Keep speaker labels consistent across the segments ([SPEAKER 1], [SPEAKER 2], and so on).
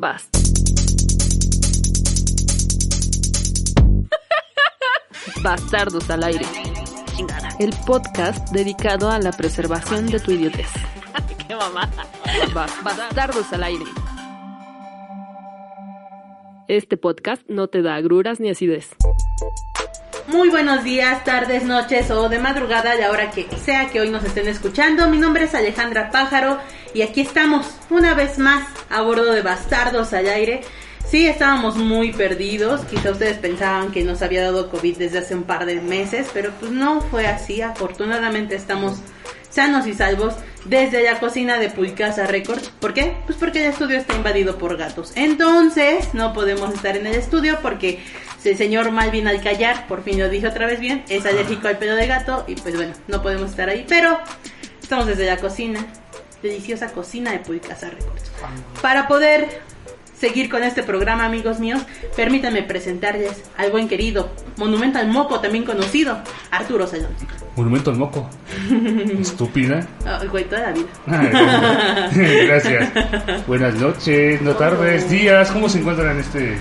[SPEAKER 1] Basta. Bastardos al aire. El podcast dedicado a la preservación de tu idiotez.
[SPEAKER 2] Qué mamada.
[SPEAKER 1] Bas- Bastardos al aire. Este podcast no te da agruras ni acidez.
[SPEAKER 2] Muy buenos días, tardes, noches o de madrugada, la hora que sea que hoy nos estén escuchando. Mi nombre es Alejandra Pájaro y aquí estamos una vez más a bordo de Bastardos al aire. Sí, estábamos muy perdidos. Quizá ustedes pensaban que nos había dado COVID desde hace un par de meses, pero pues no fue así. Afortunadamente estamos sanos y salvos desde la cocina de Pulcasa Records. ¿Por qué? Pues porque el estudio está invadido por gatos. Entonces, no podemos estar en el estudio porque el señor Malvin Alcayar, por fin lo dije otra vez bien, es alérgico al pelo de gato y pues bueno, no podemos estar ahí. Pero estamos desde la cocina, deliciosa cocina de Pulcasa Records. Para poder seguir con este programa, amigos míos, permítanme presentarles al buen querido Monumento al Moco, también conocido, Arturo Salón.
[SPEAKER 3] Monumento al moco. Estúpida.
[SPEAKER 2] Ay, güey, toda la vida.
[SPEAKER 3] Ay, Gracias. Buenas noches, no tardes, días. ¿Cómo se encuentran en este,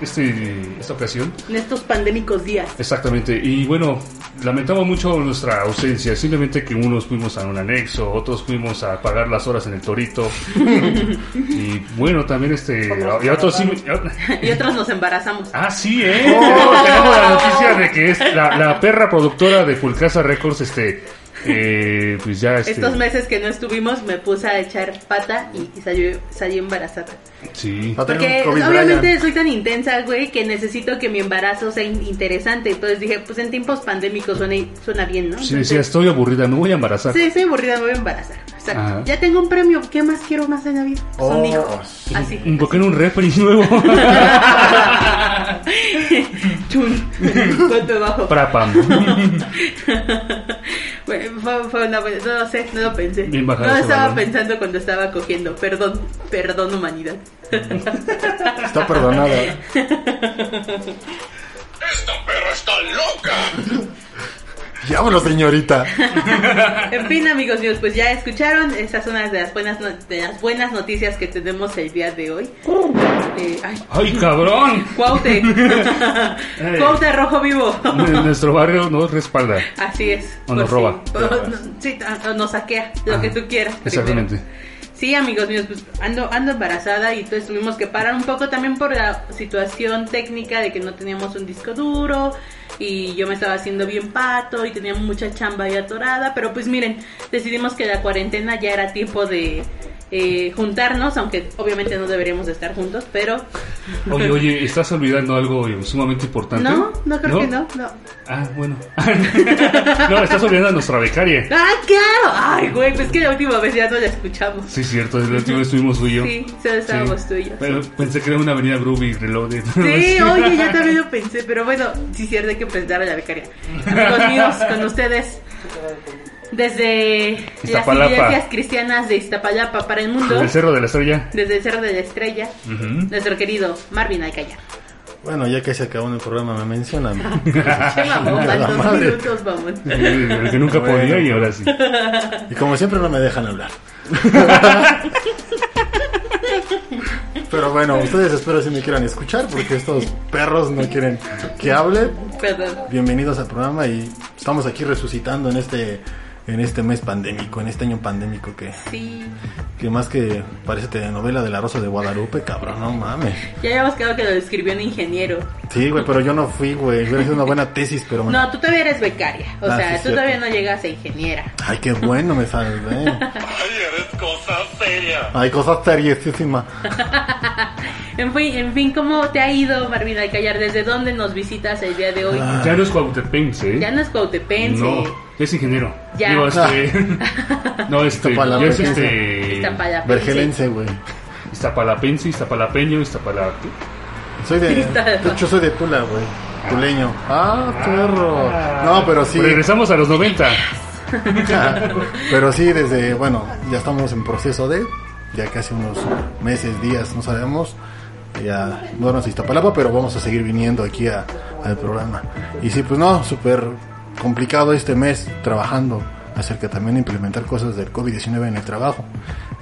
[SPEAKER 3] este, esta ocasión?
[SPEAKER 2] En estos pandémicos días.
[SPEAKER 3] Exactamente. Y bueno, lamentamos mucho nuestra ausencia. Simplemente que unos fuimos a un anexo, otros fuimos a pagar las horas en el torito. y bueno, también este. Y otros sí.
[SPEAKER 2] Y otros nos embarazamos.
[SPEAKER 3] Ah, sí, ¿eh? Tenemos, tenemos la noticia de que es la, la perra productora de Fulcasa Records, este, eh, pues ya, este,
[SPEAKER 2] Estos meses que no estuvimos me puse a echar pata y, y salió, salí embarazada.
[SPEAKER 3] Sí.
[SPEAKER 2] Porque
[SPEAKER 4] un COVID
[SPEAKER 2] obviamente
[SPEAKER 4] Brian.
[SPEAKER 2] soy tan intensa, güey, que necesito que mi embarazo sea in- interesante. Entonces dije, pues en tiempos pandémicos suena, suena bien, ¿no?
[SPEAKER 3] Sí,
[SPEAKER 2] Entonces,
[SPEAKER 3] decía, estoy aburrida, me voy a embarazar.
[SPEAKER 2] Sí, estoy aburrida, me voy a embarazar. Exacto.
[SPEAKER 3] Ajá.
[SPEAKER 2] Ya tengo un premio, ¿qué más quiero más en la vida? Son
[SPEAKER 4] Oh,
[SPEAKER 2] hijos. Así.
[SPEAKER 3] ¿Por qué no un refri nuevo?
[SPEAKER 2] Chun. Golpe bajo.
[SPEAKER 3] Prapam.
[SPEAKER 2] Bueno, fue, fue una buena- no lo sé, no lo pensé. No estaba pensando cuando estaba cogiendo. Perdón, perdón humanidad.
[SPEAKER 4] Está perdonada. Diablo, señorita.
[SPEAKER 2] En fin, amigos míos, pues ya escucharon. Esas son una de las buenas, no- de las buenas noticias que tenemos el día de hoy. Eh, ay,
[SPEAKER 3] ¡Ay, cabrón!
[SPEAKER 2] Cuaute. Cuaute rojo vivo.
[SPEAKER 3] Nuestro barrio nos respalda.
[SPEAKER 2] Así es.
[SPEAKER 3] O nos
[SPEAKER 2] Pues
[SPEAKER 3] roba.
[SPEAKER 2] Sí, O- no- sí, o nos saquea, lo
[SPEAKER 3] Ah,
[SPEAKER 2] que tú quieras. primero. Sí, amigos míos, pues ando, ando embarazada y entonces tuvimos que parar un poco también por la situación técnica de que no teníamos un disco duro y yo me estaba haciendo bien pato y tenía mucha chamba ahí atorada, pero pues miren, decidimos que la cuarentena ya era tiempo de eh, juntarnos, aunque obviamente no deberíamos de estar juntos, pero
[SPEAKER 3] Oye, oye, ¿estás olvidando algo sumamente importante?
[SPEAKER 2] no, no creo que no, no.
[SPEAKER 3] Ah, bueno. no, estás olvidando a nuestra becaria.
[SPEAKER 2] ¡Ah, claro! Ay, güey, pues que la última vez ya no la escuchamos.
[SPEAKER 3] Sí, cierto, la última vez estuvimos tú y yo.
[SPEAKER 2] Sí, solo estábamos
[SPEAKER 3] Sí.
[SPEAKER 2] tú y yo.
[SPEAKER 3] Pero pensé que era una avenida Groovy Reloaded.
[SPEAKER 2] Sí, oye, ya también lo pensé, pero bueno, sí, cierto, hay que presentar a la becaria. Amigos míos, con ustedes, desde las iglesias cristianas de Iztapalapa para el mundo,
[SPEAKER 3] El Cerro de la Estrella.
[SPEAKER 2] desde el Cerro de la Estrella, nuestro querido Marvin Alcayar.
[SPEAKER 4] Bueno, ya que se acabó el programa, me mencionan.
[SPEAKER 2] Qué mamón, van dos minutos,
[SPEAKER 3] el que nunca
[SPEAKER 4] Bueno.
[SPEAKER 3] podía y ahora sí.
[SPEAKER 4] Y como siempre, no me dejan hablar. Pero bueno, ustedes espero si me quieran escuchar, porque estos perros no quieren que hable.
[SPEAKER 2] Perdón.
[SPEAKER 4] Bienvenidos al programa y estamos aquí resucitando en este en este mes pandémico, en este año pandémico que,
[SPEAKER 2] Sí,
[SPEAKER 4] que más que parece telenovela de la Rosa de Guadalupe, cabrón, no mames.
[SPEAKER 2] ya habíamos quedado que lo escribió un ingeniero.
[SPEAKER 4] Sí, güey, pero yo no fui, güey. Hubiera sido una buena tesis, pero bueno.
[SPEAKER 2] No, tú todavía eres becaria, o
[SPEAKER 4] Ah,
[SPEAKER 2] sea,
[SPEAKER 4] sí,
[SPEAKER 2] tú
[SPEAKER 4] cierto.
[SPEAKER 2] todavía no llegas a ingeniera.
[SPEAKER 4] Ay, qué bueno me güey.
[SPEAKER 5] Ay, eres cosa seria.
[SPEAKER 4] Hay cosas seriosísimas.
[SPEAKER 2] En fin, en fin, ¿cómo te ha ido, Marvin Alcayar? ¿Desde dónde nos visitas el día de hoy?
[SPEAKER 4] Ah.
[SPEAKER 3] Ya no es Cuauhtepense, ¿eh?
[SPEAKER 2] Ya no es Cuautepense.
[SPEAKER 3] No, es ingeniero.
[SPEAKER 2] Ya.
[SPEAKER 3] Digo, este... no, este...
[SPEAKER 4] Iztapalapa,
[SPEAKER 3] ya es
[SPEAKER 4] ¿qué es
[SPEAKER 3] este...
[SPEAKER 4] Vergelense, güey.
[SPEAKER 3] iztapalapense, iztapalapeño, iztapala...
[SPEAKER 4] Soy de, de hecho soy de Tula, güey. Tuleño. Ah, perro. No, pero sí.
[SPEAKER 3] Regresamos a los 90.
[SPEAKER 4] Pero sí, desde, bueno, ya estamos en proceso de, ya casi unos meses, días, no sabemos. Ya no nos Iztapalapa, pero vamos a seguir viniendo aquí a- al programa. Y sí, pues no, súper complicado este mes trabajando acerca también de implementar cosas del COVID-19 en el trabajo.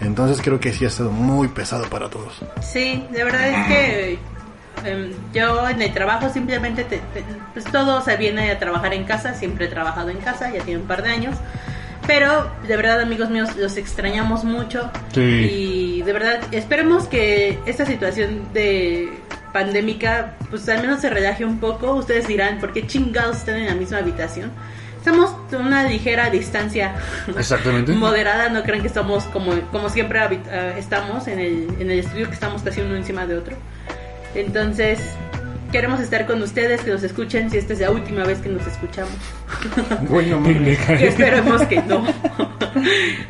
[SPEAKER 4] Entonces creo que sí ha estado muy pesado para todos.
[SPEAKER 2] Sí, de verdad es que em, yo en el trabajo simplemente, te- te- pues todo se viene a trabajar en casa, siempre he trabajado en casa, ya tiene un par de años. Pero de verdad amigos míos, los extrañamos mucho.
[SPEAKER 3] Sí.
[SPEAKER 2] Y de verdad esperemos que esta situación de pandémica pues al menos se relaje un poco. Ustedes dirán, ¿por qué chingados están en la misma habitación? Estamos a una ligera distancia
[SPEAKER 3] Exactamente.
[SPEAKER 2] moderada, no crean que estamos como, como siempre ah, estamos en el, en el estudio que estamos casi uno encima de otro. Entonces, queremos estar con ustedes, que nos escuchen si esta es la última vez que nos escuchamos.
[SPEAKER 4] Bueno.
[SPEAKER 2] Que esperemos que no.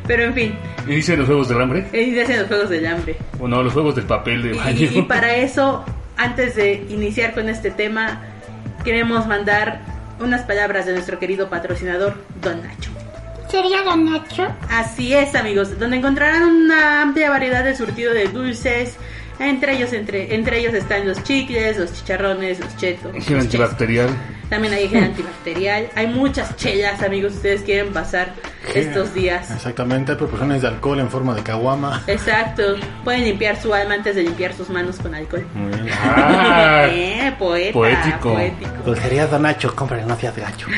[SPEAKER 2] Pero en fin,
[SPEAKER 3] ¿Y dicen los juegos del hambre?
[SPEAKER 2] inician los juegos del hambre.
[SPEAKER 3] O no, los juegos del papel de
[SPEAKER 2] Y,
[SPEAKER 3] baño.
[SPEAKER 2] y para eso, antes de iniciar con este tema, queremos mandar unas palabras de nuestro querido patrocinador, Don Nacho.
[SPEAKER 6] ¿Sería Don Nacho?
[SPEAKER 2] Así es, amigos, donde encontrarán una amplia variedad de surtido de dulces. Entre ellos, entre, entre ellos están los chicles, los chicharrones, los chetos.
[SPEAKER 3] Gel antibacterial.
[SPEAKER 2] También hay gel antibacterial. Hay muchas chelas, amigos, ustedes quieren pasar estos días.
[SPEAKER 4] Exactamente, hay proporciones de alcohol en forma de caguama.
[SPEAKER 2] Exacto. Pueden limpiar su alma antes de limpiar sus manos con alcohol.
[SPEAKER 4] Muy bien.
[SPEAKER 3] Ah,
[SPEAKER 2] Eh, poeta,
[SPEAKER 3] poético.
[SPEAKER 2] poético.
[SPEAKER 4] Dulcería Don Nacho, cómprale, no seas gacho.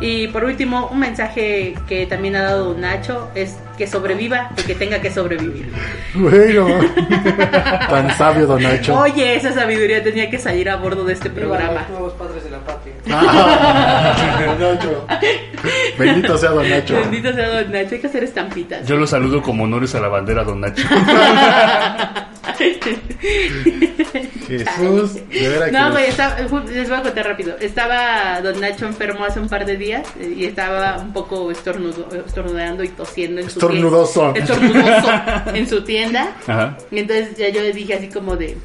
[SPEAKER 2] Y por último, un mensaje que también ha dado Nacho es que sobreviva el que tenga que sobrevivir.
[SPEAKER 4] Bueno, tan sabio Don Nacho.
[SPEAKER 2] Oye, esa sabiduría tenía que salir a bordo de este programa.
[SPEAKER 7] Nuevos padres de la patria.
[SPEAKER 4] Ah, Nacho. Bendito sea Don Nacho.
[SPEAKER 2] Bendito sea Don Nacho, hay que hacer estampitas.
[SPEAKER 3] Yo lo saludo como honores a la bandera, don Nacho.
[SPEAKER 4] Jesús, de veras
[SPEAKER 2] No, güey, les voy a contar rápido. Estaba Don Nacho enfermo hace un par de días eh, y estaba un poco estornudo, estornudeando y tosiendo en su tienda. Estornudoso en su tienda.
[SPEAKER 3] Ajá.
[SPEAKER 2] Y entonces ya yo le dije así como de,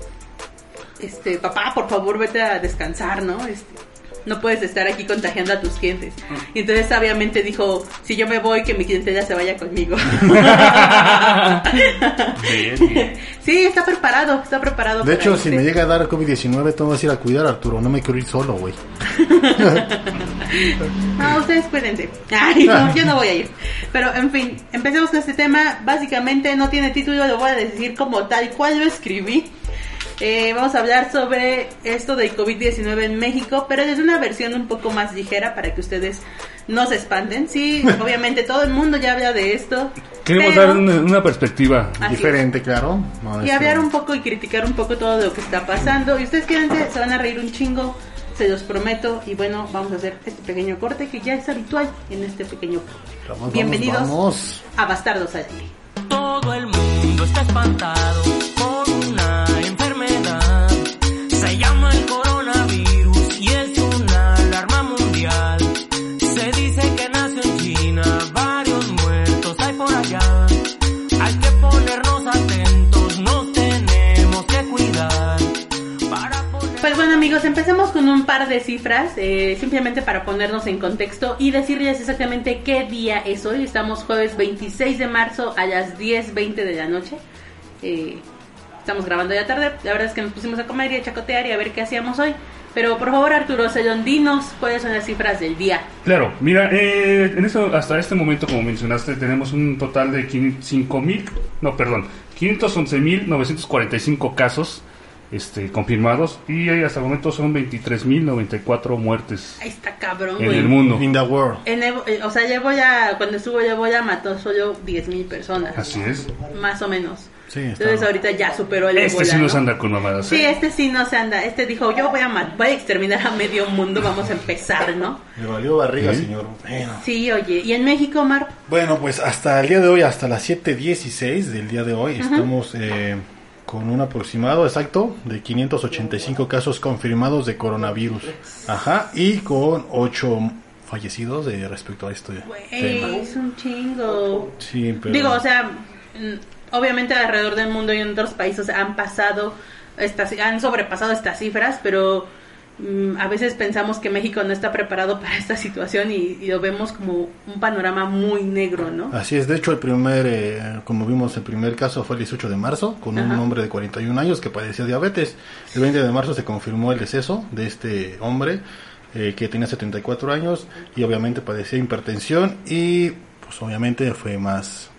[SPEAKER 2] este, papá, por favor vete a descansar, ¿no? Este, no puedes estar aquí contagiando a tus clientes. Y entonces sabiamente dijo, si yo me voy, que mi clientela se vaya conmigo. sí, está preparado, está preparado.
[SPEAKER 4] De hecho, si me llega a dar COVID-19, te vas a ir a cuidar, Arturo. No me quiero ir solo, güey.
[SPEAKER 2] No, ustedes cuídense. Ay, no, yo no voy a ir. Pero, en fin, empecemos con este tema. Básicamente no tiene título, lo voy a decir como tal cual lo escribí. Eh, vamos a hablar sobre esto del COVID-19 en México, pero desde una versión un poco más ligera para que ustedes no se espanten. Sí, obviamente todo el mundo ya habla de esto.
[SPEAKER 3] Queremos
[SPEAKER 2] pero-
[SPEAKER 3] dar una, una perspectiva.
[SPEAKER 2] Así es.
[SPEAKER 4] Diferente, claro. No,
[SPEAKER 2] y
[SPEAKER 4] este,
[SPEAKER 2] hablar un poco y criticar un poco todo lo que está pasando. Y ustedes quédense, se van a reír un chingo, se los prometo. Y bueno, vamos a hacer este pequeño corte que ya es habitual en este pequeño.
[SPEAKER 4] Vamos,
[SPEAKER 2] Bienvenidos
[SPEAKER 4] vamos.
[SPEAKER 2] a Bastardos al Aire.
[SPEAKER 8] Todo el mundo está espantado
[SPEAKER 2] Pues bueno amigos, empecemos con un par de cifras, eh, simplemente para ponernos en contexto y decirles exactamente qué día es hoy. Estamos jueves 26 de marzo a las 10.20 de la noche. Eh, estamos grabando ya tarde, la verdad es que nos pusimos a comer y a chacotear y a ver qué hacíamos hoy. Pero por favor Arturo Cellón, dinos cuáles son las cifras del día.
[SPEAKER 3] Claro, mira, eh, en eso, hasta este momento, como mencionaste, tenemos un total de 5 mil, no, perdón, 511.945 casos este, confirmados y hasta el momento son 23.094 muertes
[SPEAKER 2] Ahí está cabrón,
[SPEAKER 3] en
[SPEAKER 2] güey.
[SPEAKER 3] el mundo.
[SPEAKER 4] In the world.
[SPEAKER 2] En Evo- eh, o sea, llevo ya, cuando estuvo llevo ya mató solo 10.000 personas.
[SPEAKER 3] Así es.
[SPEAKER 2] Más o menos.
[SPEAKER 4] Sí, está.
[SPEAKER 2] Entonces ahorita ya superó el
[SPEAKER 3] Este
[SPEAKER 2] ébola,
[SPEAKER 3] sí nos
[SPEAKER 2] ¿no?
[SPEAKER 3] anda con mamadas.
[SPEAKER 2] Sí,
[SPEAKER 3] ¿eh?
[SPEAKER 2] este sí no se anda. Este dijo, yo voy a, voy a exterminar a medio mundo, vamos a empezar, ¿no?
[SPEAKER 4] Me valió barriga,
[SPEAKER 3] Sí.
[SPEAKER 4] señor. Bueno.
[SPEAKER 2] Sí, oye. ¿Y en México, Mar?
[SPEAKER 4] Bueno, pues hasta el día de hoy, hasta las 7.16 del día de hoy, estamos eh, con un aproximado exacto de 585 casos confirmados de coronavirus. Ajá, y con 8 fallecidos de respecto a este
[SPEAKER 2] Güey,
[SPEAKER 4] tema.
[SPEAKER 2] es un chingo.
[SPEAKER 4] Sí, pero...
[SPEAKER 2] Digo, o sea, obviamente alrededor del mundo y en otros países han pasado, estas, han sobrepasado estas cifras, pero mm, a veces pensamos que México no está preparado para esta situación y, y lo vemos como un panorama muy negro, ¿no?
[SPEAKER 4] Así es, de hecho el primer, eh, como vimos, el primer caso fue el 18 de marzo, con un hombre de 41 años que padecía diabetes. El 20 de marzo se confirmó el deceso de este hombre eh, que tenía 74 años y obviamente padecía hipertensión y pues obviamente fue más...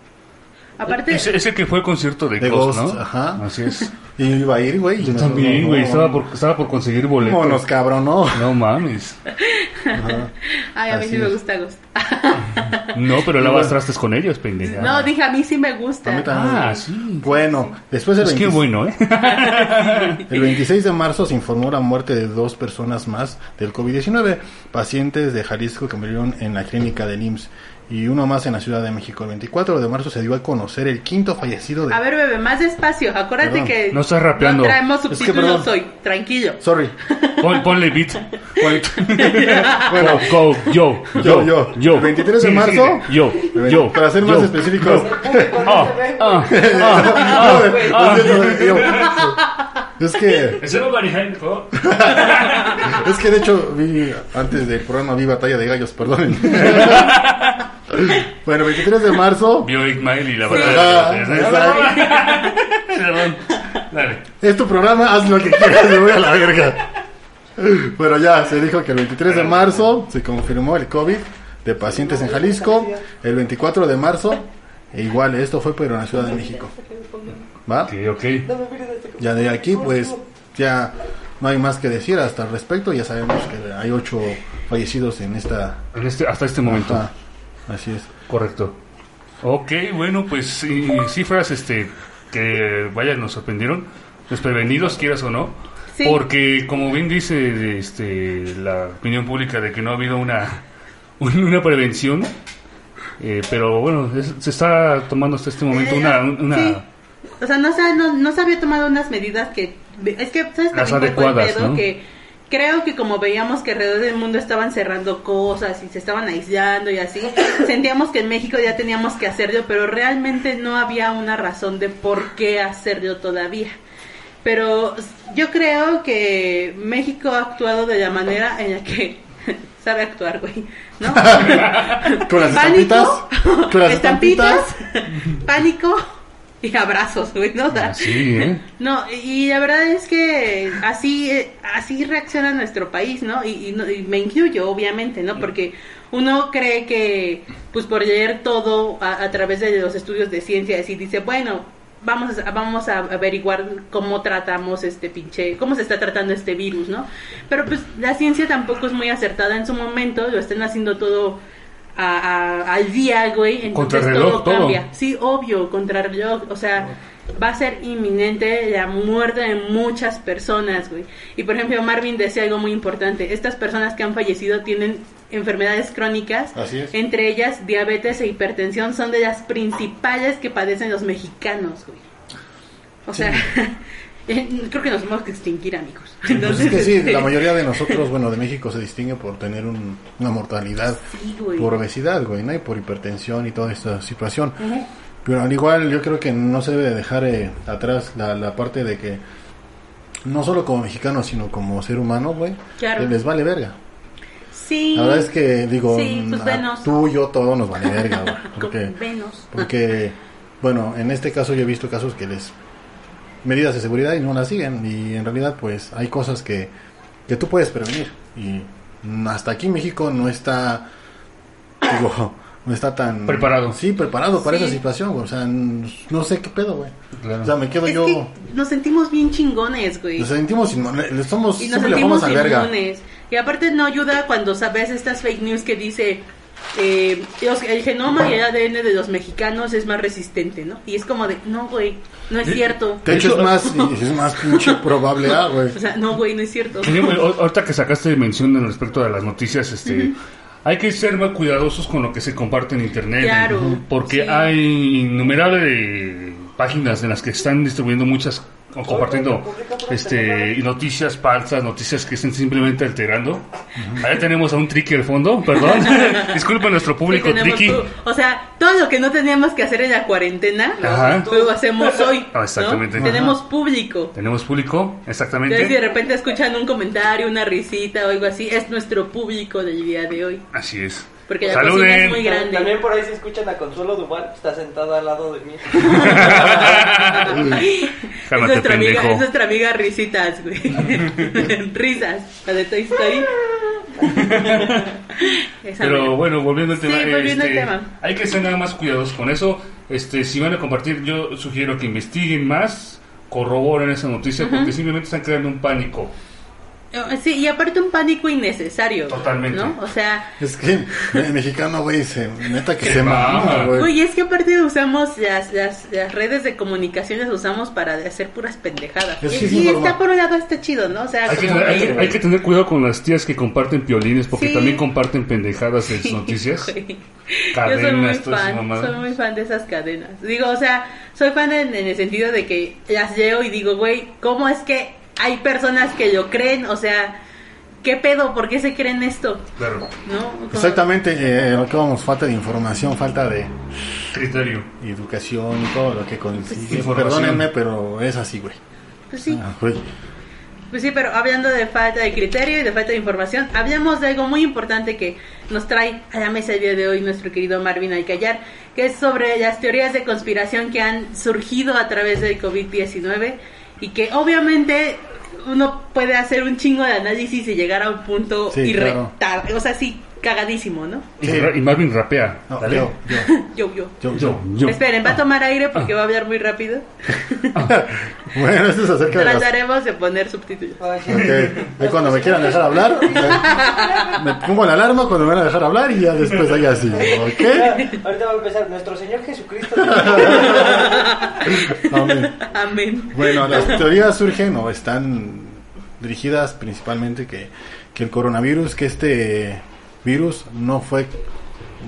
[SPEAKER 2] Aparte,
[SPEAKER 3] Ese, ese que fue el concierto de,
[SPEAKER 4] De
[SPEAKER 3] Ghost,
[SPEAKER 4] Ghost,
[SPEAKER 3] ¿no?
[SPEAKER 4] ajá.
[SPEAKER 3] Así es.
[SPEAKER 4] Y iba a ir, güey.
[SPEAKER 3] Yo
[SPEAKER 4] me-
[SPEAKER 3] también,
[SPEAKER 4] no,
[SPEAKER 3] güey.
[SPEAKER 4] no,
[SPEAKER 3] Estaba por, estaba por conseguir boletos.
[SPEAKER 4] Vámonos, cabrón, no.
[SPEAKER 3] No mames.
[SPEAKER 4] Ajá.
[SPEAKER 2] ay, a mí
[SPEAKER 4] así
[SPEAKER 2] sí me
[SPEAKER 4] es.
[SPEAKER 2] gusta Ghost.
[SPEAKER 3] No, pero lavas trastes con ellos, pendeja.
[SPEAKER 2] No, dije, a mí sí me gusta.
[SPEAKER 4] A mí también.
[SPEAKER 3] Ah, sí.
[SPEAKER 4] Bueno, después del
[SPEAKER 3] Es que
[SPEAKER 4] 26
[SPEAKER 3] bueno, ¿eh?
[SPEAKER 4] El 26 de marzo se informó la muerte de dos personas más del COVID-19, pacientes de Jalisco que murieron en la clínica del IMSS y uno más en la Ciudad de México. El 24 de marzo se dio a conocer el quinto fallecido de...
[SPEAKER 2] A ver, bebé, más despacio. Acuérdate
[SPEAKER 4] Perdón.
[SPEAKER 2] que
[SPEAKER 3] No estás rapeando.
[SPEAKER 2] no traemos
[SPEAKER 4] Es que,
[SPEAKER 2] subtítulos
[SPEAKER 4] perdón.
[SPEAKER 2] hoy. Tranquilo.
[SPEAKER 4] Sorry.
[SPEAKER 3] Pon- ponle beat.
[SPEAKER 4] bueno,
[SPEAKER 3] Go, yo,
[SPEAKER 4] Yo,
[SPEAKER 3] yo,
[SPEAKER 4] yo.
[SPEAKER 3] yo.
[SPEAKER 4] El 23 de marzo.
[SPEAKER 3] Yo, yo.
[SPEAKER 4] para ser más
[SPEAKER 3] yo,
[SPEAKER 4] específicos...
[SPEAKER 3] Ah, ah.
[SPEAKER 4] Es que,
[SPEAKER 3] ¿Es
[SPEAKER 4] que de hecho vi, antes del programa vi Batalla de Gallos, perdonen. bueno, 23 de marzo
[SPEAKER 3] Vio Igmael y la verdad.
[SPEAKER 4] exacto.
[SPEAKER 3] Perdón. Dale.
[SPEAKER 4] Es tu programa, haz lo que quieras, me voy a la verga. Pero ya, se dijo que el 23 de marzo se confirmó el COVID de pacientes en Jalisco. El 24 de marzo, e igual, esto fue pero en la Ciudad de México. ¿Va?
[SPEAKER 3] Ok, ok.
[SPEAKER 4] Ya de aquí, pues, ya no hay más que decir hasta el respecto. Ya sabemos que hay ocho fallecidos en esta...
[SPEAKER 3] En este, hasta este momento.
[SPEAKER 4] Ajá, así es.
[SPEAKER 3] Correcto. Ok, bueno, pues sí, cifras este que vaya nos sorprendieron, desprevenidos quieras o no,
[SPEAKER 2] Sí.
[SPEAKER 3] porque como bien dice este la opinión pública de que no ha habido una una prevención, eh, pero bueno es- se está tomando hasta este momento una, una
[SPEAKER 2] Sí. O sea, no se, no, no se había tomado unas medidas que... Es que, ¿sabes?
[SPEAKER 3] Las adecuadas,
[SPEAKER 2] pedo?
[SPEAKER 3] ¿no?
[SPEAKER 2] Que creo que como veíamos que alrededor del mundo estaban cerrando cosas y se estaban aislando y así, sentíamos que en México ya teníamos que hacerlo, pero realmente no había una razón de por qué hacerlo todavía. Pero yo creo que México ha actuado de la manera en la que sabe actuar, güey, ¿no?
[SPEAKER 4] Con las
[SPEAKER 2] Pánico,
[SPEAKER 4] estampitas. Con las
[SPEAKER 2] estampitas, pánico y abrazos, güey, ¿no? O sea,
[SPEAKER 3] así, ¿eh?
[SPEAKER 2] no, y la verdad es que así eh, así reacciona nuestro país, ¿no? Y, y no- y me incluyo, obviamente, ¿no? Porque uno cree que, pues por leer todo a, a través de los estudios de ciencia, así dice, bueno, vamos a, vamos a averiguar cómo tratamos este pinche, cómo se está tratando este virus, ¿no? Pero pues la ciencia tampoco es muy acertada en su momento, lo están haciendo todo a- a- al día, güey, entonces todo
[SPEAKER 3] todo.
[SPEAKER 2] cambia. Sí, obvio, contrarreloj, o sea, va a ser inminente la muerte de muchas personas, güey. Y por ejemplo, Marvin decía algo muy importante, estas personas que han fallecido tienen enfermedades crónicas, entre ellas diabetes e hipertensión son de las principales que padecen los mexicanos, güey. O sea, creo que nos tenemos que extinguir, amigos.
[SPEAKER 4] Pues
[SPEAKER 2] Entonces,
[SPEAKER 4] es que sí,
[SPEAKER 2] este,
[SPEAKER 4] la mayoría de nosotros, bueno, de México se distingue por tener un- una mortalidad
[SPEAKER 2] sí,
[SPEAKER 4] por obesidad, güey, ¿no? Y por hipertensión y toda esta situación. Pero al igual yo creo que no se debe dejar eh, atrás la, la parte de que no solo como mexicano, sino como ser humano, güey,
[SPEAKER 2] Claro.
[SPEAKER 4] les vale verga.
[SPEAKER 2] Sí.
[SPEAKER 4] La verdad es que, digo,
[SPEAKER 2] Sí, pues
[SPEAKER 4] a tú, yo, todo nos vale verga, güey. Porque, porque, bueno, en este caso yo he visto casos que les medidas de seguridad y no las siguen y en realidad pues hay cosas que, que tú puedes prevenir y hasta aquí México no está digo no está tan
[SPEAKER 3] Preparado.
[SPEAKER 4] sí preparado para
[SPEAKER 2] Sí.
[SPEAKER 4] esa situación güey. o sea n- no sé qué pedo güey
[SPEAKER 3] Claro.
[SPEAKER 4] o sea me quedo
[SPEAKER 2] Es
[SPEAKER 4] yo
[SPEAKER 2] que nos sentimos bien chingones, güey.
[SPEAKER 4] nos sentimos inmo- le- le somos
[SPEAKER 2] y nos
[SPEAKER 4] siempre le
[SPEAKER 2] sentimos
[SPEAKER 4] vamos a verga
[SPEAKER 2] inmunes. Y aparte no ayuda cuando sabes estas fake news que dice eh, los- el genoma y el ADN de los mexicanos es más resistente, ¿no? Y es como de, no, güey, no es cierto.
[SPEAKER 4] de hecho es más es más pinche probable ah, güey
[SPEAKER 2] O sea, no, güey, no es cierto.
[SPEAKER 3] Ahorita que sacaste mención en respecto a las noticias, este, hay que ser más cuidadosos con lo que se comparte en internet,
[SPEAKER 2] Claro,
[SPEAKER 3] porque
[SPEAKER 2] sí.
[SPEAKER 3] hay innumerables páginas en las que están distribuyendo muchas o compartiendo este noticias falsas, noticias que estén simplemente alterando. Ahí tenemos a un tricky al fondo, perdón. Disculpen nuestro público
[SPEAKER 2] Sí,
[SPEAKER 3] tricky.
[SPEAKER 2] tu- o sea, todo lo que no teníamos que hacer en la cuarentena,
[SPEAKER 3] Ajá.
[SPEAKER 2] lo hacemos hoy.
[SPEAKER 3] Ah, exactamente.
[SPEAKER 2] ¿no? Tenemos público.
[SPEAKER 3] Tenemos público,
[SPEAKER 2] Entonces, si de
[SPEAKER 3] exactamente.
[SPEAKER 2] repente escuchan un comentario, una risita o algo así, es nuestro público del día de hoy.
[SPEAKER 3] Así es.
[SPEAKER 2] Porque la cocina es muy
[SPEAKER 3] Saluden.
[SPEAKER 2] grande.
[SPEAKER 7] También por ahí se escuchan a Consuelo Duval, está sentada al lado de mí.
[SPEAKER 2] es, nuestra amiga, es nuestra amiga Risitas, güey. Risas, la de Toy Story.
[SPEAKER 3] Pero bueno, volviendo al
[SPEAKER 2] Sí,
[SPEAKER 3] tema,
[SPEAKER 2] al
[SPEAKER 3] este,
[SPEAKER 2] tema.
[SPEAKER 3] hay que ser nada más cuidadosos con eso. Este, si van a compartir, yo sugiero que investiguen más, corroboren esa noticia, porque simplemente están creando un pánico.
[SPEAKER 2] Eh, Sí, y aparte un pánico innecesario.
[SPEAKER 3] Totalmente.
[SPEAKER 2] ¿no? O sea,
[SPEAKER 4] Es que el mexicano, güey, se, neta que
[SPEAKER 3] Se mama.
[SPEAKER 4] güey.
[SPEAKER 2] Güey, es que aparte usamos las, las, las redes de comunicación, las usamos para hacer puras pendejadas.
[SPEAKER 4] Es
[SPEAKER 2] y
[SPEAKER 4] es
[SPEAKER 2] y está por un lado está chido, ¿no? O sea,
[SPEAKER 3] Hay que,
[SPEAKER 2] como
[SPEAKER 3] hay,
[SPEAKER 2] que-
[SPEAKER 3] que- hay que tener cuidado con las tías que comparten piolines, porque
[SPEAKER 2] Sí.
[SPEAKER 3] también comparten pendejadas en sus noticias.
[SPEAKER 2] Güey. Yo
[SPEAKER 3] Cadenas,
[SPEAKER 2] soy muy fan, soy muy fan de esas cadenas. Digo, o sea, soy fan en, en el sentido de que las leo y digo, güey, ¿cómo es que hay personas que lo creen? O sea, ¿qué pedo? ¿Por qué se creen esto?
[SPEAKER 3] Claro,
[SPEAKER 2] ¿No?
[SPEAKER 4] Exactamente, eh, lo que vamos, falta de información, falta de
[SPEAKER 3] criterio.
[SPEAKER 4] educación y todo lo que consigue.
[SPEAKER 3] Información.
[SPEAKER 4] Perdónenme, pero es así, güey.
[SPEAKER 2] Pues sí.
[SPEAKER 4] Ah, güey.
[SPEAKER 2] Pues sí, pero hablando de falta de criterio y de falta de información, hablamos de algo muy importante que nos trae a la mesa el día de hoy nuestro querido Marvin Alcayar, que es sobre las teorías de conspiración que han surgido a través del COVID-19 y que obviamente uno puede hacer un chingo de análisis y llegar a un punto
[SPEAKER 4] Sí, claro.
[SPEAKER 2] o sea, sí, cagadísimo, ¿no?
[SPEAKER 3] Y,
[SPEAKER 4] Sí.
[SPEAKER 3] y Marvin rapea.
[SPEAKER 4] No,
[SPEAKER 3] Dale.
[SPEAKER 4] yo, yo,
[SPEAKER 2] Yo, yo.
[SPEAKER 4] yo,
[SPEAKER 3] Yo, yo.
[SPEAKER 2] Esperen, va a tomar aire porque va a hablar muy rápido.
[SPEAKER 4] Bueno, esto es acerca de las...
[SPEAKER 2] Trataremos de poner subtítulos.
[SPEAKER 4] Ok, ahí cuando me quieran dejar hablar, me, me pongo la alarma cuando me van a dejar hablar y ya después ahí así, ¿ok?
[SPEAKER 7] Ahorita va a empezar nuestro Señor Jesucristo.
[SPEAKER 4] Amén.
[SPEAKER 2] Amén.
[SPEAKER 4] Bueno, las teorías surgen o están dirigidas principalmente que, que el coronavirus, que este virus no fue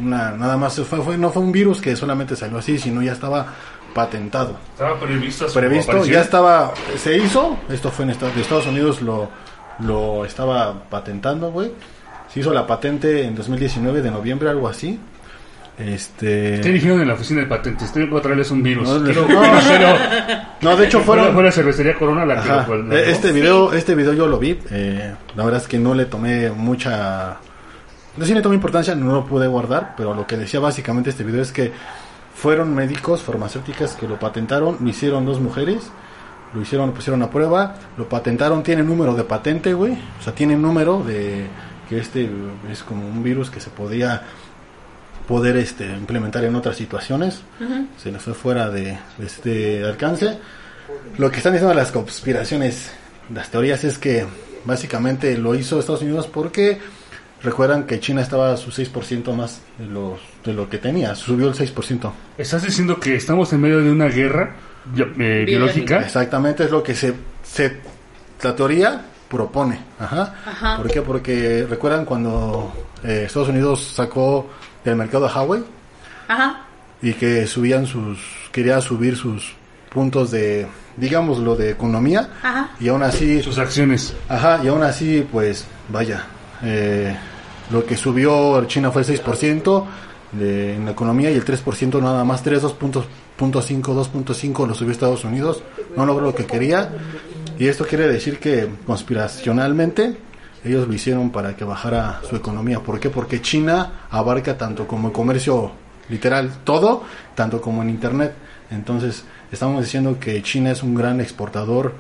[SPEAKER 4] una, nada más, fue, fue- no fue un virus que solamente salió así, sino ya estaba patentado.
[SPEAKER 3] Estaba previsto.
[SPEAKER 4] Previsto, ya estaba, se hizo, esto fue en Estados, Unidos, lo, lo estaba patentando, güey. Se hizo la patente en 2019 de noviembre, algo así. Este...
[SPEAKER 3] ¿Qué dijeron en la oficina de patentes? Tengo que traerles un virus.
[SPEAKER 4] No, no.
[SPEAKER 3] quiero-
[SPEAKER 4] No, de hecho fueron...
[SPEAKER 3] fue la cervecería Corona la que
[SPEAKER 4] Ajá.
[SPEAKER 3] lo- la-
[SPEAKER 4] Eh, Este video, este video yo lo vi. eh, la verdad es que no le tomé mucha, no le tomé importancia, no lo pude guardar, pero lo que decía básicamente este video es que fueron médicos farmacéuticas que lo patentaron, lo hicieron dos mujeres, lo hicieron, lo pusieron a prueba, lo patentaron, tiene número de patente, güey, o sea, tiene número de que este es como un virus que se podía poder este implementar en otras situaciones. Se les fue fuera de este alcance. Lo que están diciendo las conspiraciones, las teorías es que básicamente lo hizo Estados Unidos porque recuerdan que China estaba a su 6% más de, los, de lo que tenía, subió el 6%.
[SPEAKER 3] ¿Estás diciendo que estamos en medio de una guerra eh, biológica?
[SPEAKER 4] Exactamente es lo que se, se la teoría propone. Ajá.
[SPEAKER 2] Ajá.
[SPEAKER 4] ¿Por qué? Porque recuerdan cuando eh, Estados Unidos sacó del mercado a Huawei
[SPEAKER 2] Ajá.
[SPEAKER 4] y que subían sus quería subir sus puntos de digámoslo de economía
[SPEAKER 2] Ajá.
[SPEAKER 4] y aún así
[SPEAKER 3] Sus acciones.
[SPEAKER 4] Ajá, y aún así, pues, vaya, eh, lo que subió China fue el 6% de, en la economía y el 3% nada más, 3, 2.5, 2.5 lo subió Estados Unidos, no logró lo que quería, y esto quiere decir que conspiracionalmente ellos lo hicieron para que bajara su economía. ¿Por qué? Porque China abarca tanto como el comercio literal, todo, tanto como en Internet. Entonces, estamos diciendo que China es un gran exportador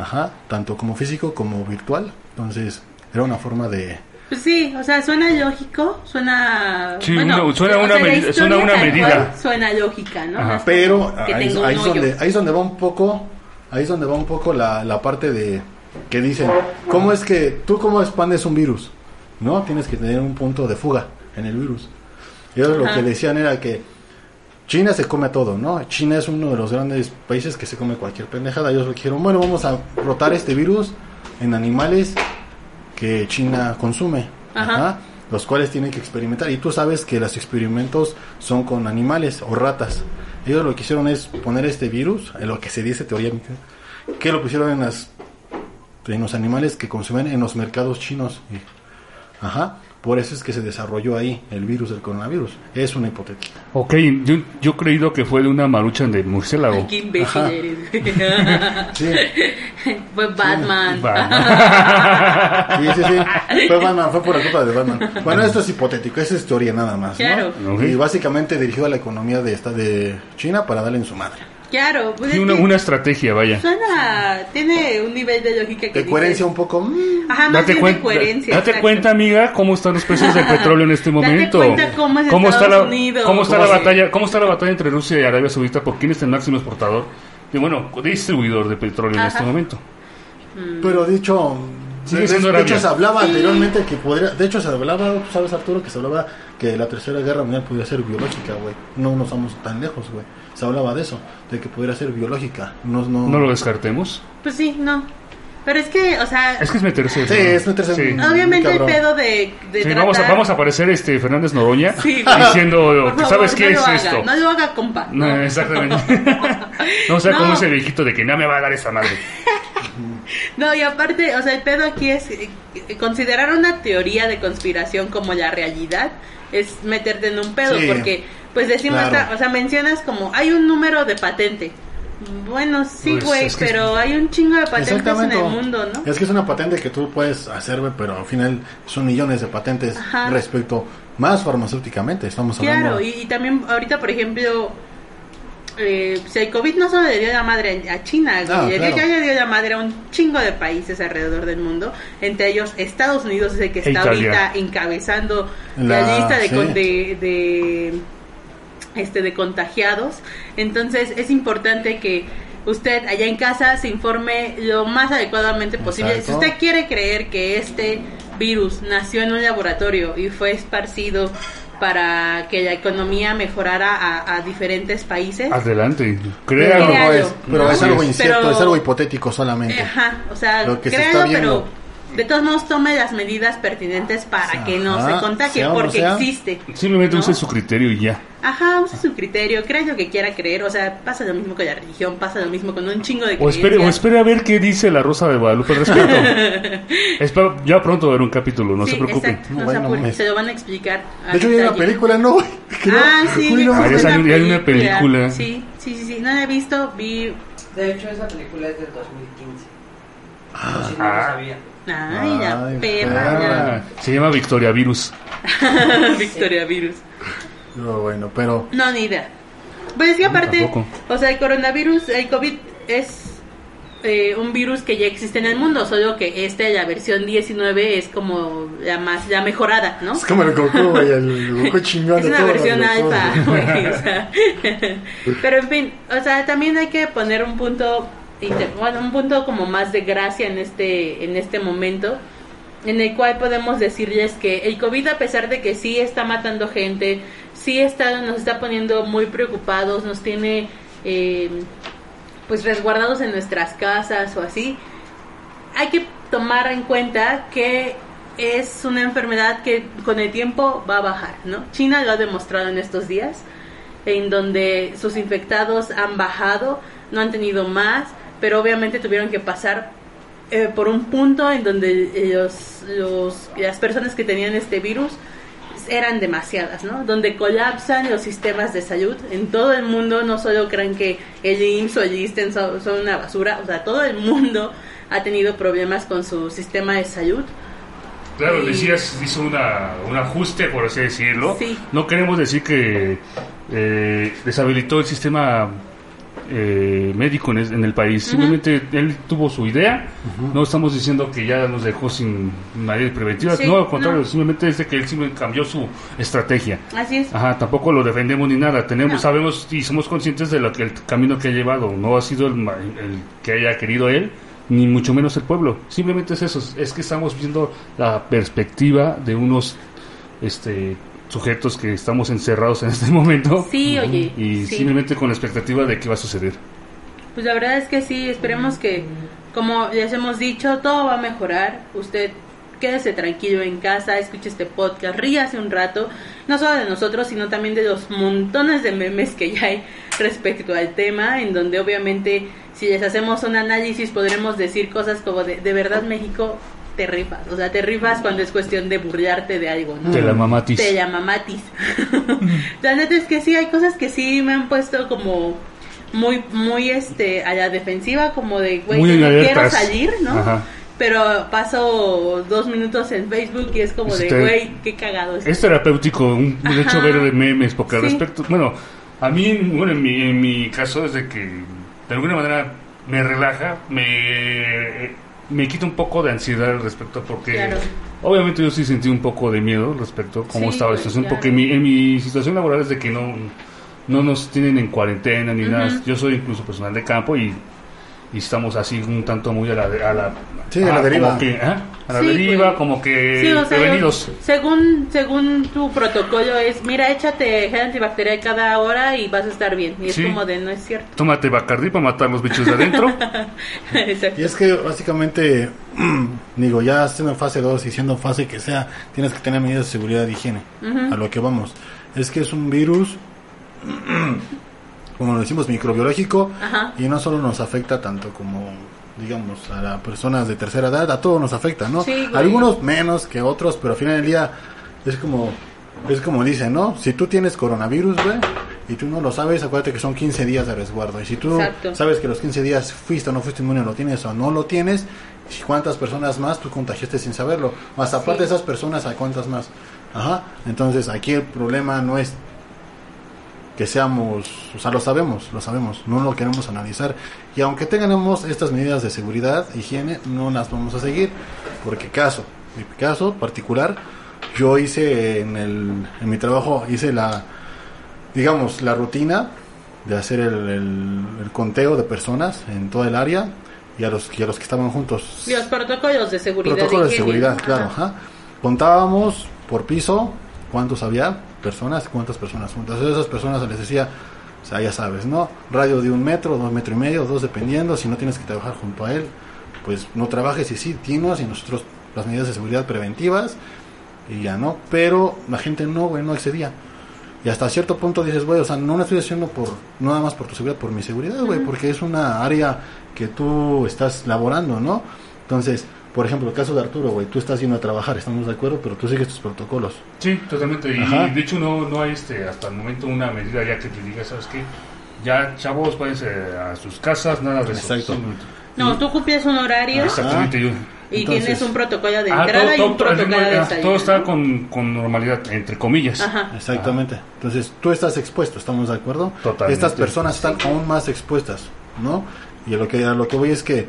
[SPEAKER 4] Ajá, tanto como físico como virtual. Entonces, era una forma de...
[SPEAKER 2] Pues sí, o sea, suena lógico, suena...
[SPEAKER 3] Sí,
[SPEAKER 2] bueno,
[SPEAKER 3] una- suena una
[SPEAKER 2] sea,
[SPEAKER 3] medida- suena una
[SPEAKER 2] tal
[SPEAKER 3] medida.
[SPEAKER 2] cual Suena lógica, ¿no?
[SPEAKER 3] Ajá.
[SPEAKER 4] Pero
[SPEAKER 2] que
[SPEAKER 4] ahí, es donde, ahí es donde va un poco, ahí es donde va un poco la, la parte de que dicen, ¿cómo es que tú cómo expandes un virus? ¿No? Tienes que tener un punto de fuga en el virus. Y ellos lo que decían era que China se come todo, ¿no? China es uno de los grandes países que se come cualquier pendejada. Ellos dijeron, bueno, vamos a rotar este virus en animales que China consume.
[SPEAKER 2] Ajá.
[SPEAKER 4] Ajá. los cuales tienen que experimentar. Y tú sabes que los experimentos son con animales o ratas. Ellos lo que hicieron es poner este virus, en lo que se dice teoría, que lo pusieron en, las, en los animales que consumen en los mercados chinos. Ajá. Por eso es que se desarrolló ahí el virus del coronavirus. Es una hipotética.
[SPEAKER 3] Ok, yo, yo he creído que fue de una marucha de murciélago.
[SPEAKER 2] Ay, qué imbécil
[SPEAKER 4] Ajá.
[SPEAKER 2] eres.
[SPEAKER 4] Sí,
[SPEAKER 2] Fue Batman.
[SPEAKER 4] sí, sí. sí. Fue Batman, fue por la culpa de Batman. Bueno, esto es hipotético, es historia nada más. ¿no?
[SPEAKER 2] Claro.
[SPEAKER 4] Y básicamente dirigió a la economía de esta de China para darle en su madre.
[SPEAKER 2] Claro, pues
[SPEAKER 3] una, una estrategia, vaya.
[SPEAKER 2] suena, tiene un nivel de lógica que
[SPEAKER 4] De coherencia un poco. mm,
[SPEAKER 2] Ajá, más
[SPEAKER 3] Date,
[SPEAKER 2] bien de coherencia.
[SPEAKER 3] date
[SPEAKER 2] exacto.
[SPEAKER 3] cuenta, amiga, cómo están los precios del petróleo en este
[SPEAKER 2] Date
[SPEAKER 3] momento.
[SPEAKER 2] cuenta cómo es
[SPEAKER 3] está
[SPEAKER 2] Estados
[SPEAKER 3] la,
[SPEAKER 2] Unidos.
[SPEAKER 3] cómo está
[SPEAKER 4] ¿Cómo
[SPEAKER 3] la batalla, cómo está la batalla entre Rusia y Arabia Saudita por quién es el máximo exportador y bueno, distribuidor de petróleo en
[SPEAKER 2] Ajá.
[SPEAKER 3] este momento.
[SPEAKER 4] Pero dicho.
[SPEAKER 3] Sigue
[SPEAKER 4] de, hecho, se hablaba anteriormente que podría. De hecho, se hablaba, tú sabes, Arturo, que se hablaba que la tercera guerra mundial podría ser biológica, güey. No nos vamos tan lejos, güey. Se hablaba de eso, de que pudiera ser biológica. No, no,
[SPEAKER 3] No lo descartemos.
[SPEAKER 2] Pues sí, no. Pero es que, o sea,
[SPEAKER 3] Es que es meterse.
[SPEAKER 4] Sí,
[SPEAKER 3] ¿no?
[SPEAKER 4] es meterse
[SPEAKER 3] Sí.
[SPEAKER 4] en-
[SPEAKER 2] obviamente el pedo de, de
[SPEAKER 3] Sí,
[SPEAKER 2] tratar...
[SPEAKER 3] vamos, a, vamos a aparecer este Fernández Noroña
[SPEAKER 2] Sí,
[SPEAKER 3] diciendo,
[SPEAKER 2] favor,
[SPEAKER 3] ¿sabes qué
[SPEAKER 2] no
[SPEAKER 3] es
[SPEAKER 2] lo haga,
[SPEAKER 3] esto?
[SPEAKER 2] No lo haga, compa.
[SPEAKER 3] No,
[SPEAKER 2] no.
[SPEAKER 3] exactamente. no, o sea,
[SPEAKER 2] No.
[SPEAKER 3] como ese viejito de que no me va a dar esa madre.
[SPEAKER 2] No, y aparte, o sea, el pedo aquí es eh, eh, considerar una teoría de conspiración como la realidad es meterte en un pedo,
[SPEAKER 4] Sí,
[SPEAKER 2] porque pues decimos,
[SPEAKER 4] claro.
[SPEAKER 2] o sea, mencionas como hay un número de patente. Bueno, sí,
[SPEAKER 3] Pues,
[SPEAKER 2] güey,
[SPEAKER 3] es que-
[SPEAKER 2] pero hay un chingo de patentes en el mundo, ¿no?
[SPEAKER 4] Es que es una patente que tú puedes hacer, güey, pero al final son millones de patentes
[SPEAKER 2] Ajá.
[SPEAKER 4] respecto más farmacéuticamente. Estamos hablando.
[SPEAKER 2] Claro, y, y también ahorita, por ejemplo, eh, si el COVID no solo le dio la madre a China, güey,
[SPEAKER 4] Ah,
[SPEAKER 2] le, dio,
[SPEAKER 4] claro.
[SPEAKER 2] ya le dio la madre a un chingo de países alrededor del mundo, entre ellos Estados Unidos es el que está
[SPEAKER 3] Italia.
[SPEAKER 2] ahorita encabezando la,
[SPEAKER 4] La-
[SPEAKER 2] lista de,
[SPEAKER 4] sí.
[SPEAKER 2] con- de, de, este de contagiados. Entonces es importante que usted allá en casa se informe lo más adecuadamente posible.
[SPEAKER 4] Exacto.
[SPEAKER 2] Si usted quiere creer que este virus nació en un laboratorio y fue esparcido para que la economía mejorara a, a diferentes países.
[SPEAKER 3] Adelante, créalo.
[SPEAKER 4] Es, pero
[SPEAKER 2] ¿no?
[SPEAKER 4] es algo
[SPEAKER 2] Pero-
[SPEAKER 4] incierto, es algo hipotético solamente.
[SPEAKER 2] Ajá, o sea,
[SPEAKER 4] Lo que se está viendo.
[SPEAKER 2] pero de todos modos tome las medidas pertinentes para que no
[SPEAKER 4] Ajá,
[SPEAKER 2] se contagie,
[SPEAKER 4] sea no
[SPEAKER 2] porque
[SPEAKER 4] sea.
[SPEAKER 2] existe.
[SPEAKER 3] Simplemente
[SPEAKER 2] ¿no?
[SPEAKER 3] use su criterio y ya.
[SPEAKER 2] Ajá, use su criterio, crea lo que quiera creer, o sea, pasa lo mismo con la religión, pasa lo mismo con un chingo de
[SPEAKER 3] O espere, o espere a ver qué dice la Rosa de Guadalupe al respecto. Espero ya pronto ver un capítulo, no
[SPEAKER 2] Sí,
[SPEAKER 3] se preocupe.
[SPEAKER 2] exacto, no
[SPEAKER 4] Bueno,
[SPEAKER 2] se apuren, se lo van a explicar. a
[SPEAKER 4] De hecho, ya hay una película, ¿no? Que no-
[SPEAKER 2] Ah, sí,
[SPEAKER 4] Uy, no,
[SPEAKER 2] ya
[SPEAKER 3] Ah, ya
[SPEAKER 2] existe
[SPEAKER 3] salió- ya hay una película.
[SPEAKER 2] Sí, sí, sí, sí, no la he visto, vi...
[SPEAKER 7] De hecho, esa película es del 2015. Por si no
[SPEAKER 3] Ah.
[SPEAKER 7] lo sabía.
[SPEAKER 2] Ay, la
[SPEAKER 4] Ay,
[SPEAKER 2] perra,
[SPEAKER 3] Ah, se llama Victoria Virus.
[SPEAKER 2] Victoria Virus.
[SPEAKER 4] No, bueno, pero
[SPEAKER 2] No, ni idea. Pues es que aparte,
[SPEAKER 3] tampoco.
[SPEAKER 2] o sea, el coronavirus, el COVID es eh, un virus que ya existe en el mundo, solo que este, la versión 19, es como la más, la mejorada, ¿no?
[SPEAKER 4] es como el Goku, güey, el Goku chingón
[SPEAKER 2] Es una versión alfa,
[SPEAKER 4] güey.
[SPEAKER 2] o sea. Pero en fin, o sea, también hay que poner un punto, bueno, un punto como más de gracia en este, en este momento, en el cual podemos decirles que el COVID, a pesar de que sí está matando gente, sí está, nos está poniendo muy preocupados, nos tiene eh, pues resguardados en nuestras casas o así, hay que tomar en cuenta que es una enfermedad que con el tiempo va a bajar, ¿no? China lo ha demostrado en estos días, en donde sus infectados han bajado, no han tenido más, pero obviamente tuvieron que pasar eh, por un punto en donde eh, los, los- las personas que tenían este virus eran demasiadas, ¿no? Donde colapsan los sistemas de salud en todo el mundo, no solo crean que el IMSS o el ISTEN son, son una basura, o sea, todo el mundo ha tenido problemas con su sistema de salud.
[SPEAKER 3] Claro, decías, hizo una, un ajuste, por así decirlo.
[SPEAKER 2] Sí.
[SPEAKER 3] No queremos decir que eh, deshabilitó el sistema eh, médico en, es- en el país. Simplemente él tuvo su idea. No estamos diciendo que ya nos dejó sin medidas preventivas.
[SPEAKER 2] Sí,
[SPEAKER 3] no, al contrario,
[SPEAKER 2] no.
[SPEAKER 3] simplemente es de que él simplemente cambió su estrategia.
[SPEAKER 2] Así es.
[SPEAKER 3] Ajá, tampoco lo defendemos ni nada. Tenemos,
[SPEAKER 2] No.
[SPEAKER 3] sabemos y somos conscientes de lo que el camino que ha llevado. No ha sido el, ma- el que haya querido él, ni mucho menos el pueblo. Simplemente es eso. Es que estamos viendo la perspectiva de unos este sujetos que estamos encerrados en este momento.
[SPEAKER 2] Sí, oye.
[SPEAKER 3] Y
[SPEAKER 2] sí.
[SPEAKER 3] simplemente con la expectativa de qué va a suceder.
[SPEAKER 2] Pues la verdad es que sí, esperemos que, como les hemos dicho, todo va a mejorar. Usted quédese tranquilo en casa, escuche este podcast, ríase un rato, no solo de nosotros, sino también de los montones de memes que ya hay respecto al tema, en donde obviamente si les hacemos un análisis podremos decir cosas como de, de verdad México te rifas, o sea, te rifas cuando es cuestión de burlarte de algo, ¿no?
[SPEAKER 3] Te la mamatis.
[SPEAKER 2] Te llama Matis. la neta es que sí, hay cosas que sí me han puesto como muy, muy este, a la defensiva, como de, güey, no quiero salir, ¿no?
[SPEAKER 3] Ajá.
[SPEAKER 2] Pero paso dos minutos en Facebook y es como de,
[SPEAKER 3] Este-
[SPEAKER 2] güey, qué cagado es.
[SPEAKER 3] Es terapéutico, un, de hecho, ver memes, porque al respecto, bueno, a mí, bueno, en mi, en mi caso es de que de alguna manera me relaja, me, me quita un poco de ansiedad al respecto, porque
[SPEAKER 2] Claro.
[SPEAKER 3] obviamente yo sí sentí un poco de miedo respecto a cómo
[SPEAKER 2] Sí,
[SPEAKER 3] estaba la
[SPEAKER 2] güey,
[SPEAKER 3] situación,
[SPEAKER 2] claro.
[SPEAKER 3] porque mi, en mi situación laboral es de que no, no nos tienen en cuarentena ni nada, yo soy incluso personal de campo y, y estamos así un tanto muy a la, a la,
[SPEAKER 4] Sí, a la
[SPEAKER 3] como
[SPEAKER 4] deriva.
[SPEAKER 3] que, ¿ah? a la
[SPEAKER 2] Sí,
[SPEAKER 3] deriva,
[SPEAKER 2] güey.
[SPEAKER 3] como que
[SPEAKER 2] Sí, o sea,
[SPEAKER 3] prevenidos.
[SPEAKER 2] según según tu protocolo es, mira, échate gel antibacterial cada hora y vas a estar bien. Y es como de, no es cierto.
[SPEAKER 3] Tómate Bacardí para matar los bichos de adentro.
[SPEAKER 4] Y es que básicamente, digo, ya siendo en fase 2 y siendo en fase que sea, tienes que tener medidas de seguridad y higiene.
[SPEAKER 2] Ujú.
[SPEAKER 4] A lo que vamos. Es que es un virus, como lo decimos, microbiológico.
[SPEAKER 2] Ajá.
[SPEAKER 4] Y no solo nos afecta tanto como, digamos, a las personas de tercera edad, a todos nos afecta, ¿no?
[SPEAKER 2] Sí.
[SPEAKER 4] Algunos menos que otros, pero al final del día es como, es como dicen, ¿no? Si tú tienes coronavirus, güey, y tú no lo sabes, acuérdate que son 15 días de resguardo. Y si tú
[SPEAKER 2] Exacto.
[SPEAKER 4] sabes que los 15 días fuiste o no fuiste inmune, lo tienes o no lo tienes, ¿y cuántas personas más tú contagiaste sin saberlo? Más aparte de esas personas, ¿a cuántas más? Ajá. Entonces aquí el problema no es que seamos, o sea, lo sabemos, lo sabemos, no lo queremos analizar. Y aunque tengamos estas medidas de seguridad, higiene, no las vamos a seguir, porque caso, mi caso particular, yo hice en, el, en mi trabajo, hice la, digamos, la rutina de hacer el, el- el conteo de personas en toda el área y a los, y a los que estaban juntos.
[SPEAKER 2] Y los protocolos de seguridad.
[SPEAKER 4] Protocolos de seguridad, claro.
[SPEAKER 2] Ajá.
[SPEAKER 4] Contábamos por piso cuántos había, personas, cuántas personas juntas. Entonces, esas personas les decía, o sea, ya sabes, ¿no? Radio de un metro, dos metros y medio, dos dependiendo. Si no tienes que trabajar junto a él, pues no trabajes y sí, tienes y nosotros las medidas de seguridad preventivas y ya no. Pero la gente no, güey, no excedía. Y hasta cierto punto dices, güey, o sea, no lo estoy haciendo por, no nada más por tu seguridad, por mi seguridad, güey, porque es una área que tú estás laborando, ¿no? Entonces, por ejemplo, el caso de Arturo, güey, tú estás yendo a trabajar, estamos de acuerdo, pero tú sigues tus protocolos.
[SPEAKER 3] Sí, totalmente. Y
[SPEAKER 4] Ajá.
[SPEAKER 3] de hecho no, no hay este, hasta el momento una medida ya que te diga, ¿sabes qué? Ya, chavos, váyanse a sus casas, nada de eso.
[SPEAKER 4] Exacto.
[SPEAKER 2] No, tú cumples un horario
[SPEAKER 3] Exactamente. yo-
[SPEAKER 2] y
[SPEAKER 4] Entonces-
[SPEAKER 2] tienes un protocolo de
[SPEAKER 3] Ah,
[SPEAKER 2] entrada y
[SPEAKER 3] todo,
[SPEAKER 2] un
[SPEAKER 3] todo-
[SPEAKER 2] protocolo de
[SPEAKER 3] ah,
[SPEAKER 2] salida.
[SPEAKER 3] todo está con, con normalidad, entre comillas.
[SPEAKER 2] Ajá.
[SPEAKER 4] Exactamente. Entonces, tú estás expuesto, ¿estamos de acuerdo?
[SPEAKER 3] Totalmente.
[SPEAKER 4] Estas personas están aún más expuestas, ¿no? Y a lo que a lo que voy es que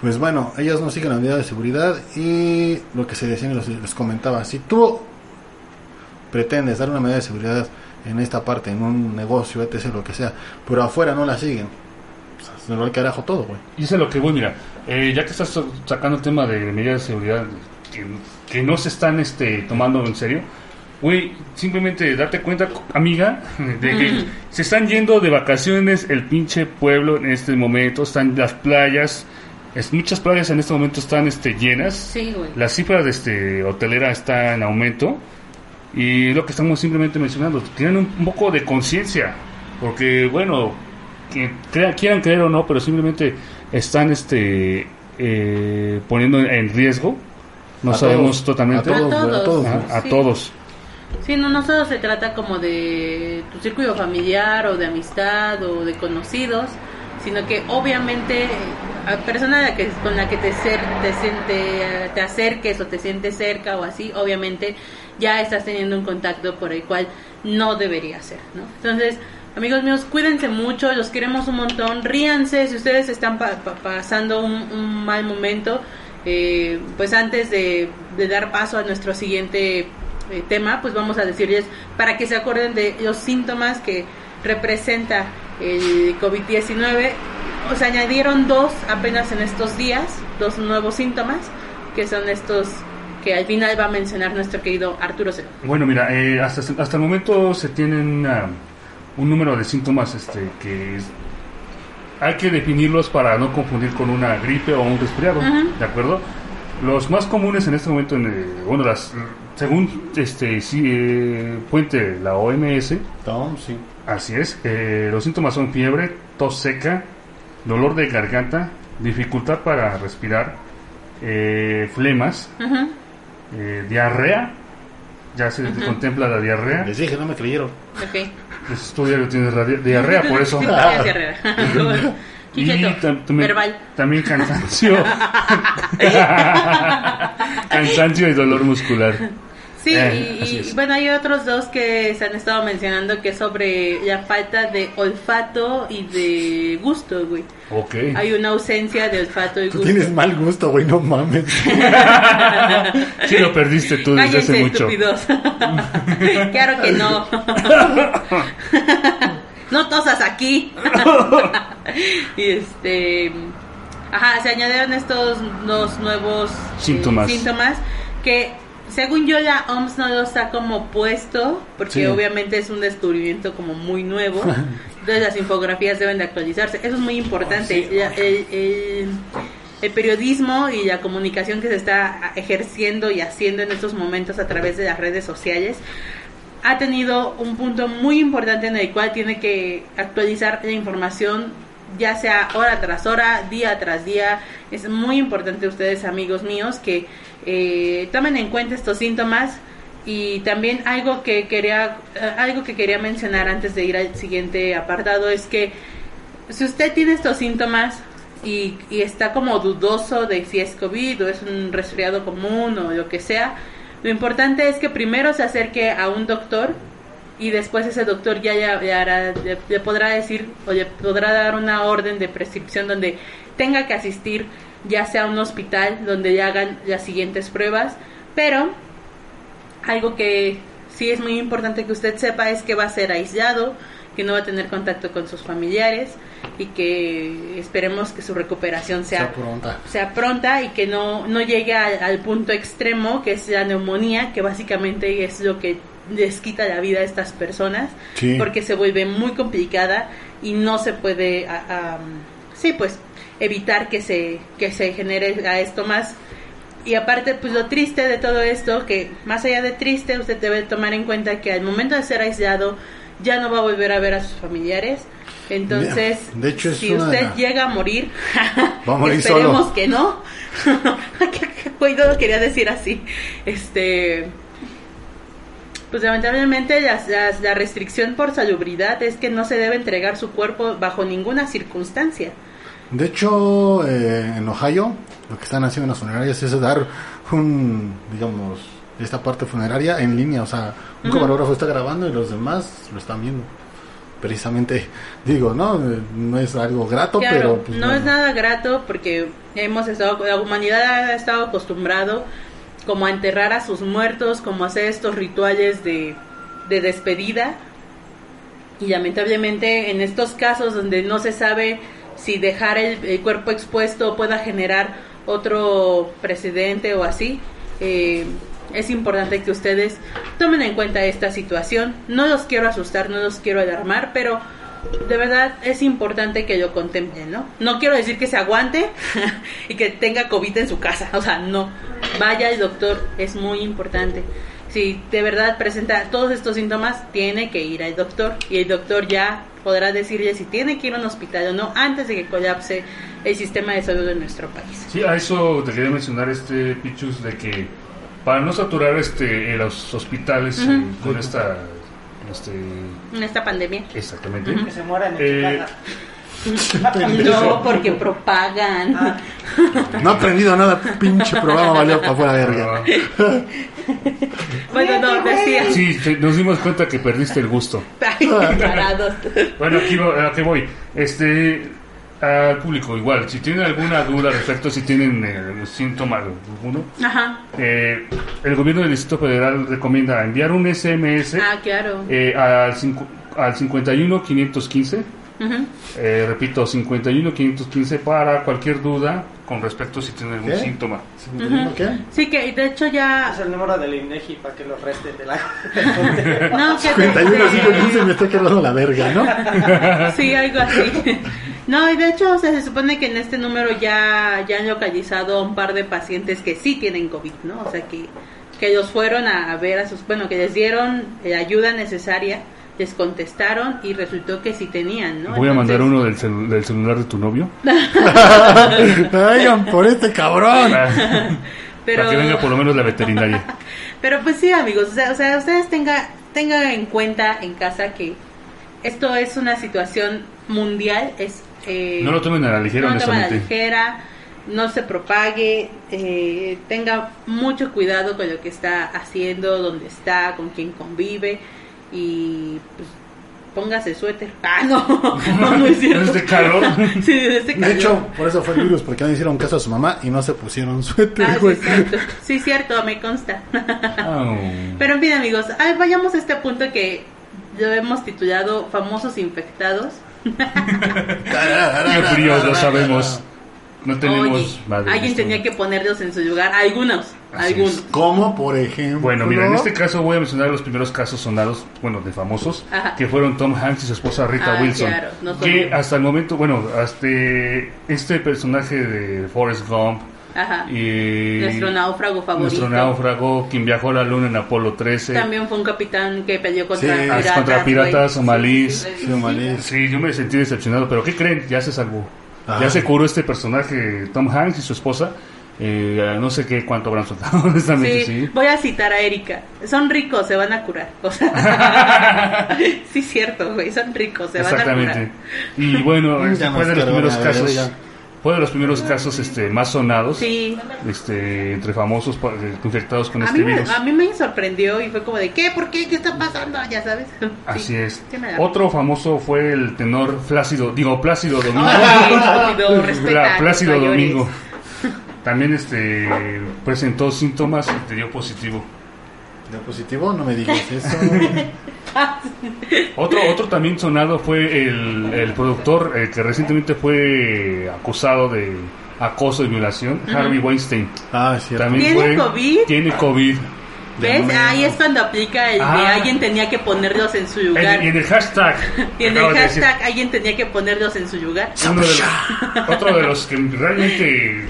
[SPEAKER 4] pues bueno, ellas no siguen la medida de seguridad y lo que se decía les, les comentaba, si tú pretendes dar una medida de seguridad en esta parte, en un negocio, etc, lo que sea, pero afuera no la siguen, pues, se nos va al carajo todo, güey.
[SPEAKER 3] Y eso es lo que voy, mira, eh, ya que estás sacando el tema de medidas de seguridad que, que no se están este, tomando en serio, güey, simplemente date cuenta, amiga, de que se están yendo de vacaciones el pinche pueblo en este momento, están las playas, es, muchas playas en este momento están este, llenas,
[SPEAKER 2] Sí, güey.
[SPEAKER 3] la cifra de este hotelera está en aumento y lo que estamos simplemente mencionando, tienen un, un poco de conciencia, porque bueno, que crea- quieran creer o no, pero simplemente están este eh, poniendo en riesgo, no
[SPEAKER 4] A
[SPEAKER 3] sabemos
[SPEAKER 4] todos,
[SPEAKER 3] totalmente,
[SPEAKER 4] A todos,
[SPEAKER 2] A todos.
[SPEAKER 3] a
[SPEAKER 2] Sí.
[SPEAKER 3] todos.
[SPEAKER 2] Sí, no, no solo se trata como de tu círculo familiar o de amistad o de conocidos, sino que obviamente a persona que, con la que te, cer- te, siente- te acerques o te sientes cerca o así, obviamente ya estás teniendo un contacto por el cual no debería ser, ¿no? Entonces, amigos míos, cuídense mucho, los queremos un montón, ríanse si ustedes están pa- pa- pasando un, mal momento, eh, pues antes de, de dar paso a nuestro siguiente eh, tema, pues vamos a decirles para que se acuerden de los síntomas que representa el COVID-19. O sea, añadieron dos apenas en estos días, dos nuevos síntomas, que son estos que al final va a mencionar nuestro querido Arturo Cero.
[SPEAKER 3] Bueno, mira, eh, hasta, hasta el momento se tienen ah, un número de síntomas este, que es- hay que definirlos para no confundir con una gripe o un resfriado,
[SPEAKER 2] Ujú.
[SPEAKER 3] ¿de acuerdo? Los más comunes en este momento, en, eh, bueno, las, según este sí, eh, Puente, la OMS,
[SPEAKER 4] Tom, sí.
[SPEAKER 3] así es, eh, los síntomas son fiebre, tos seca, dolor de garganta, dificultad para respirar, eh, flemas, eh, diarrea, ya se contempla la diarrea,
[SPEAKER 4] Les dije, no me creyeron.
[SPEAKER 2] Ok.
[SPEAKER 3] pues tú diario tienes la di- diarrea, por eso.
[SPEAKER 2] Diarrea.
[SPEAKER 3] Y tam-
[SPEAKER 2] Verbal.
[SPEAKER 3] también cansancio. cansancio y dolor muscular.
[SPEAKER 2] Sí,
[SPEAKER 3] Eh,
[SPEAKER 2] y- bueno, hay otros dos que se han estado mencionando que es sobre la falta de olfato y de gusto, güey.
[SPEAKER 3] Ok.
[SPEAKER 2] Hay una ausencia de olfato y
[SPEAKER 4] Tú
[SPEAKER 2] gusto.
[SPEAKER 4] tienes mal gusto, güey, no mames.
[SPEAKER 3] Sí, lo perdiste tú desde hace mucho.
[SPEAKER 2] estúpidos. claro que no. no tosas aquí. y este. Ajá, se añadieron estos dos nuevos eh,
[SPEAKER 3] Síntomas.
[SPEAKER 2] síntomas que, según yo, la OMS no los ha como puesto, porque
[SPEAKER 4] Sí.
[SPEAKER 2] obviamente es un descubrimiento como muy nuevo. Entonces, las infografías deben de actualizarse. Eso es muy importante. La- el- el- el periodismo y la comunicación que se está ejerciendo y haciendo en estos momentos a través de las redes sociales ha tenido un punto muy importante en el cual tiene que actualizar la información ya sea hora tras hora, día tras día. Es muy importante ustedes, amigos míos, que eh, tomen en cuenta estos síntomas. Y también algo que quería eh, algo que quería mencionar antes de ir al siguiente apartado es que si usted tiene estos síntomas y, y está como dudoso de si es COVID o es un resfriado común o lo que sea, lo importante es que primero se acerque a un doctor y después ese doctor ya, ya hará- le, le podrá decir o le podrá dar una orden de prescripción donde tenga que asistir ya sea a un hospital donde le hagan las siguientes pruebas, pero algo que sí es muy importante que usted sepa es que va a ser aislado, que no va a tener contacto con sus familiares y que esperemos que su recuperación sea,
[SPEAKER 4] Sea pronta.
[SPEAKER 2] sea pronta y que no, no llegue al, al punto extremo que es la neumonía, que básicamente es lo que les quita la vida a estas personas,
[SPEAKER 4] Sí.
[SPEAKER 2] porque se vuelve muy complicada y no se puede, a- a- sí, pues evitar que se, que se genere a esto más. Y aparte, pues lo triste de todo esto, que más allá de triste, usted debe tomar en cuenta que al momento de ser aislado, ya no va a volver a ver a sus familiares. Entonces,
[SPEAKER 4] De hecho, es
[SPEAKER 2] si usted llega a morir,
[SPEAKER 4] Va a morir
[SPEAKER 2] esperemos
[SPEAKER 4] solo.
[SPEAKER 2] que no. Güey, no lo quería decir así. Este, pues lamentablemente las- las- la restricción por salubridad es que no se debe entregar su cuerpo bajo ninguna circunstancia.
[SPEAKER 4] De hecho, eh, en Ohio, lo que están haciendo en las funerarias es dar un, digamos, esta parte funeraria en línea. O sea, un camarógrafo está grabando y los demás lo están viendo. Precisamente, digo, no, no es algo grato,
[SPEAKER 2] Claro,
[SPEAKER 4] pero pues,
[SPEAKER 2] no
[SPEAKER 4] bueno.
[SPEAKER 2] es nada grato porque hemos estado, la humanidad ha estado acostumbrado como a enterrar a sus muertos, como a hacer estos rituales de, de despedida. Y lamentablemente en estos casos donde no se sabe si dejar el, cuerpo expuesto pueda generar otro precedente o así, eh, es importante que ustedes tomen en cuenta esta situación. No los quiero asustar, no los quiero alarmar, pero de verdad es importante que lo contemplen, ¿no? No quiero decir que se aguante y que tenga COVID en su casa, o sea, no. Vaya al doctor, es muy importante. Si de verdad presenta todos estos síntomas, tiene que ir al doctor y el doctor ya podrá decirle si tiene que ir a un hospital o no antes de que colapse el sistema de salud de nuestro país.
[SPEAKER 3] Sí, a eso te quería mencionar, este Pichus, de que para no saturar este en los hospitales eh, con esta. Este,
[SPEAKER 2] En esta pandemia.
[SPEAKER 3] exactamente.
[SPEAKER 7] Que se mueran en
[SPEAKER 3] Eh.
[SPEAKER 2] No, porque propagan.
[SPEAKER 7] Ah,
[SPEAKER 4] No he aprendido nada, pinche programa valió para fuera verga.
[SPEAKER 2] Bueno, no, decía.
[SPEAKER 3] sí, nos dimos cuenta que perdiste el gusto. Bueno, aquí vo- a qué voy. Este, al público igual, si tienen alguna duda respecto si tienen eh, síntoma alguno,
[SPEAKER 2] Ajá.
[SPEAKER 3] eh, el gobierno del Distrito Federal recomienda enviar un SMS
[SPEAKER 2] Ah, claro.
[SPEAKER 3] eh, al, al 51 515
[SPEAKER 2] Ujú.
[SPEAKER 3] Eh, repito, 51 515 para cualquier duda con respecto si tienen algún
[SPEAKER 4] ¿Qué?
[SPEAKER 3] síntoma.
[SPEAKER 4] ¿Qué?
[SPEAKER 2] Sí, que de hecho ya.
[SPEAKER 7] es el número del INEGI para que lo resten de la.
[SPEAKER 2] No, que
[SPEAKER 4] 51 5 15 me está quedando la verga, ¿no?
[SPEAKER 2] Sí, algo así. No, y de hecho, o sea, se supone que en este número ya, ya han localizado a un par de pacientes que sí tienen COVID, ¿no? O sea, que, que ellos fueron a ver a sus, bueno, que les dieron eh, ayuda necesaria, les contestaron y resultó que sí tenían, ¿no?
[SPEAKER 3] Voy a mandar
[SPEAKER 2] Entonces-
[SPEAKER 3] uno del, cel- del celular de tu novio.
[SPEAKER 4] Oigan, por este cabrón.
[SPEAKER 2] Pero,
[SPEAKER 3] Para que venga por lo menos la veterinaria.
[SPEAKER 2] pero pues sí, amigos, o sea, o sea, ustedes tenga, tengan en cuenta en casa que esto es una situación mundial, es... eh,
[SPEAKER 3] No lo tomen a la ligera,
[SPEAKER 2] no lo tomen a la
[SPEAKER 3] honestamente.
[SPEAKER 2] ligera, no se propague, eh, tenga mucho cuidado con lo que está haciendo, dónde está, con quién convive y pues póngase suéter. Ah, no, no, no es cierto.
[SPEAKER 3] ¿Es de calor?
[SPEAKER 2] Sí, de este
[SPEAKER 4] De
[SPEAKER 2] calor.
[SPEAKER 4] hecho, por eso fue el virus, porque no hicieron caso a su mamá y no se pusieron suéter,
[SPEAKER 2] Ah, sí,
[SPEAKER 4] güey.
[SPEAKER 2] cierto. Sí, cierto, me consta.
[SPEAKER 3] Au.
[SPEAKER 2] Pero en fin, amigos, ay, vayamos a este punto que lo hemos titulado Famosos Infectados.
[SPEAKER 3] Qué fríos, lo sabemos. No tenemos
[SPEAKER 2] Oye,
[SPEAKER 3] madre,
[SPEAKER 2] alguien
[SPEAKER 3] esto.
[SPEAKER 2] tenía que ponerlos en su lugar. Algunos,
[SPEAKER 3] Así
[SPEAKER 2] algunos.
[SPEAKER 3] es.
[SPEAKER 4] Como por ejemplo.
[SPEAKER 3] Bueno, mira, en este caso voy a mencionar los primeros casos sonados, bueno, de famosos,
[SPEAKER 2] Aja.
[SPEAKER 3] que fueron Tom Hanks y su esposa Rita
[SPEAKER 2] Ah,
[SPEAKER 3] Wilson.
[SPEAKER 2] claro, no
[SPEAKER 3] que hasta el momento, bueno, hasta este personaje de Forrest Gump
[SPEAKER 2] Ajá.
[SPEAKER 3] y
[SPEAKER 2] Nuestro náufrago favorito.
[SPEAKER 3] nuestro náufrago, quien viajó a la luna en Apolo 13,
[SPEAKER 2] También fue un capitán que peleó contra
[SPEAKER 4] Sí,
[SPEAKER 2] piratas.
[SPEAKER 3] contra piratas somalíes.
[SPEAKER 4] Sí, Malí.
[SPEAKER 3] Sí, yo me sentí decepcionado, pero ¿qué creen? Ya se salvó. Ya se curó este personaje, Tom Hanks y su esposa. Eh, no sé qué cuánto habrán soltado, honestamente,
[SPEAKER 2] Sí,
[SPEAKER 3] sí.
[SPEAKER 2] voy a citar a Erika. Son ricos, se van a curar. O sea, sí, cierto, güey. Son ricos, se van a curar.
[SPEAKER 3] Exactamente. Y bueno, este fue de los primeros casos. Fue de los primeros casos este más sonados,
[SPEAKER 2] Sí.
[SPEAKER 3] este entre famosos eh, infectados con
[SPEAKER 2] A
[SPEAKER 3] este
[SPEAKER 2] mí,
[SPEAKER 3] virus.
[SPEAKER 2] a mí me sorprendió y fue como de, ¿qué? ¿Por qué? ¿Qué está pasando? Ya sabes. Sí.
[SPEAKER 3] Así es.
[SPEAKER 2] Sí
[SPEAKER 3] Otro famoso fue el tenor Plácido, digo Plácido Domingo.
[SPEAKER 2] Plácido, respeta
[SPEAKER 3] Plácido. Domingo. También este presentó síntomas y te dio positivo.
[SPEAKER 4] Positivo, no me digas eso.
[SPEAKER 3] Otro, otro también sonado fue el, el productor eh, que recientemente fue acusado de acoso y violación, Harvey Weinstein.
[SPEAKER 4] Ah, cierto.
[SPEAKER 3] También
[SPEAKER 2] ¿Tiene
[SPEAKER 3] fue-
[SPEAKER 2] COVID?
[SPEAKER 3] Tiene COVID.
[SPEAKER 2] ¿Ves?
[SPEAKER 4] me-
[SPEAKER 2] Ahí es cuando aplica el de
[SPEAKER 3] Ah.
[SPEAKER 2] alguien tenía que ponerlos en su lugar.
[SPEAKER 3] y en el hashtag.
[SPEAKER 2] Y en el
[SPEAKER 3] acabas de
[SPEAKER 2] hashtag alguien tenía que ponerlos en su lugar.
[SPEAKER 3] uno de los- otro de los que realmente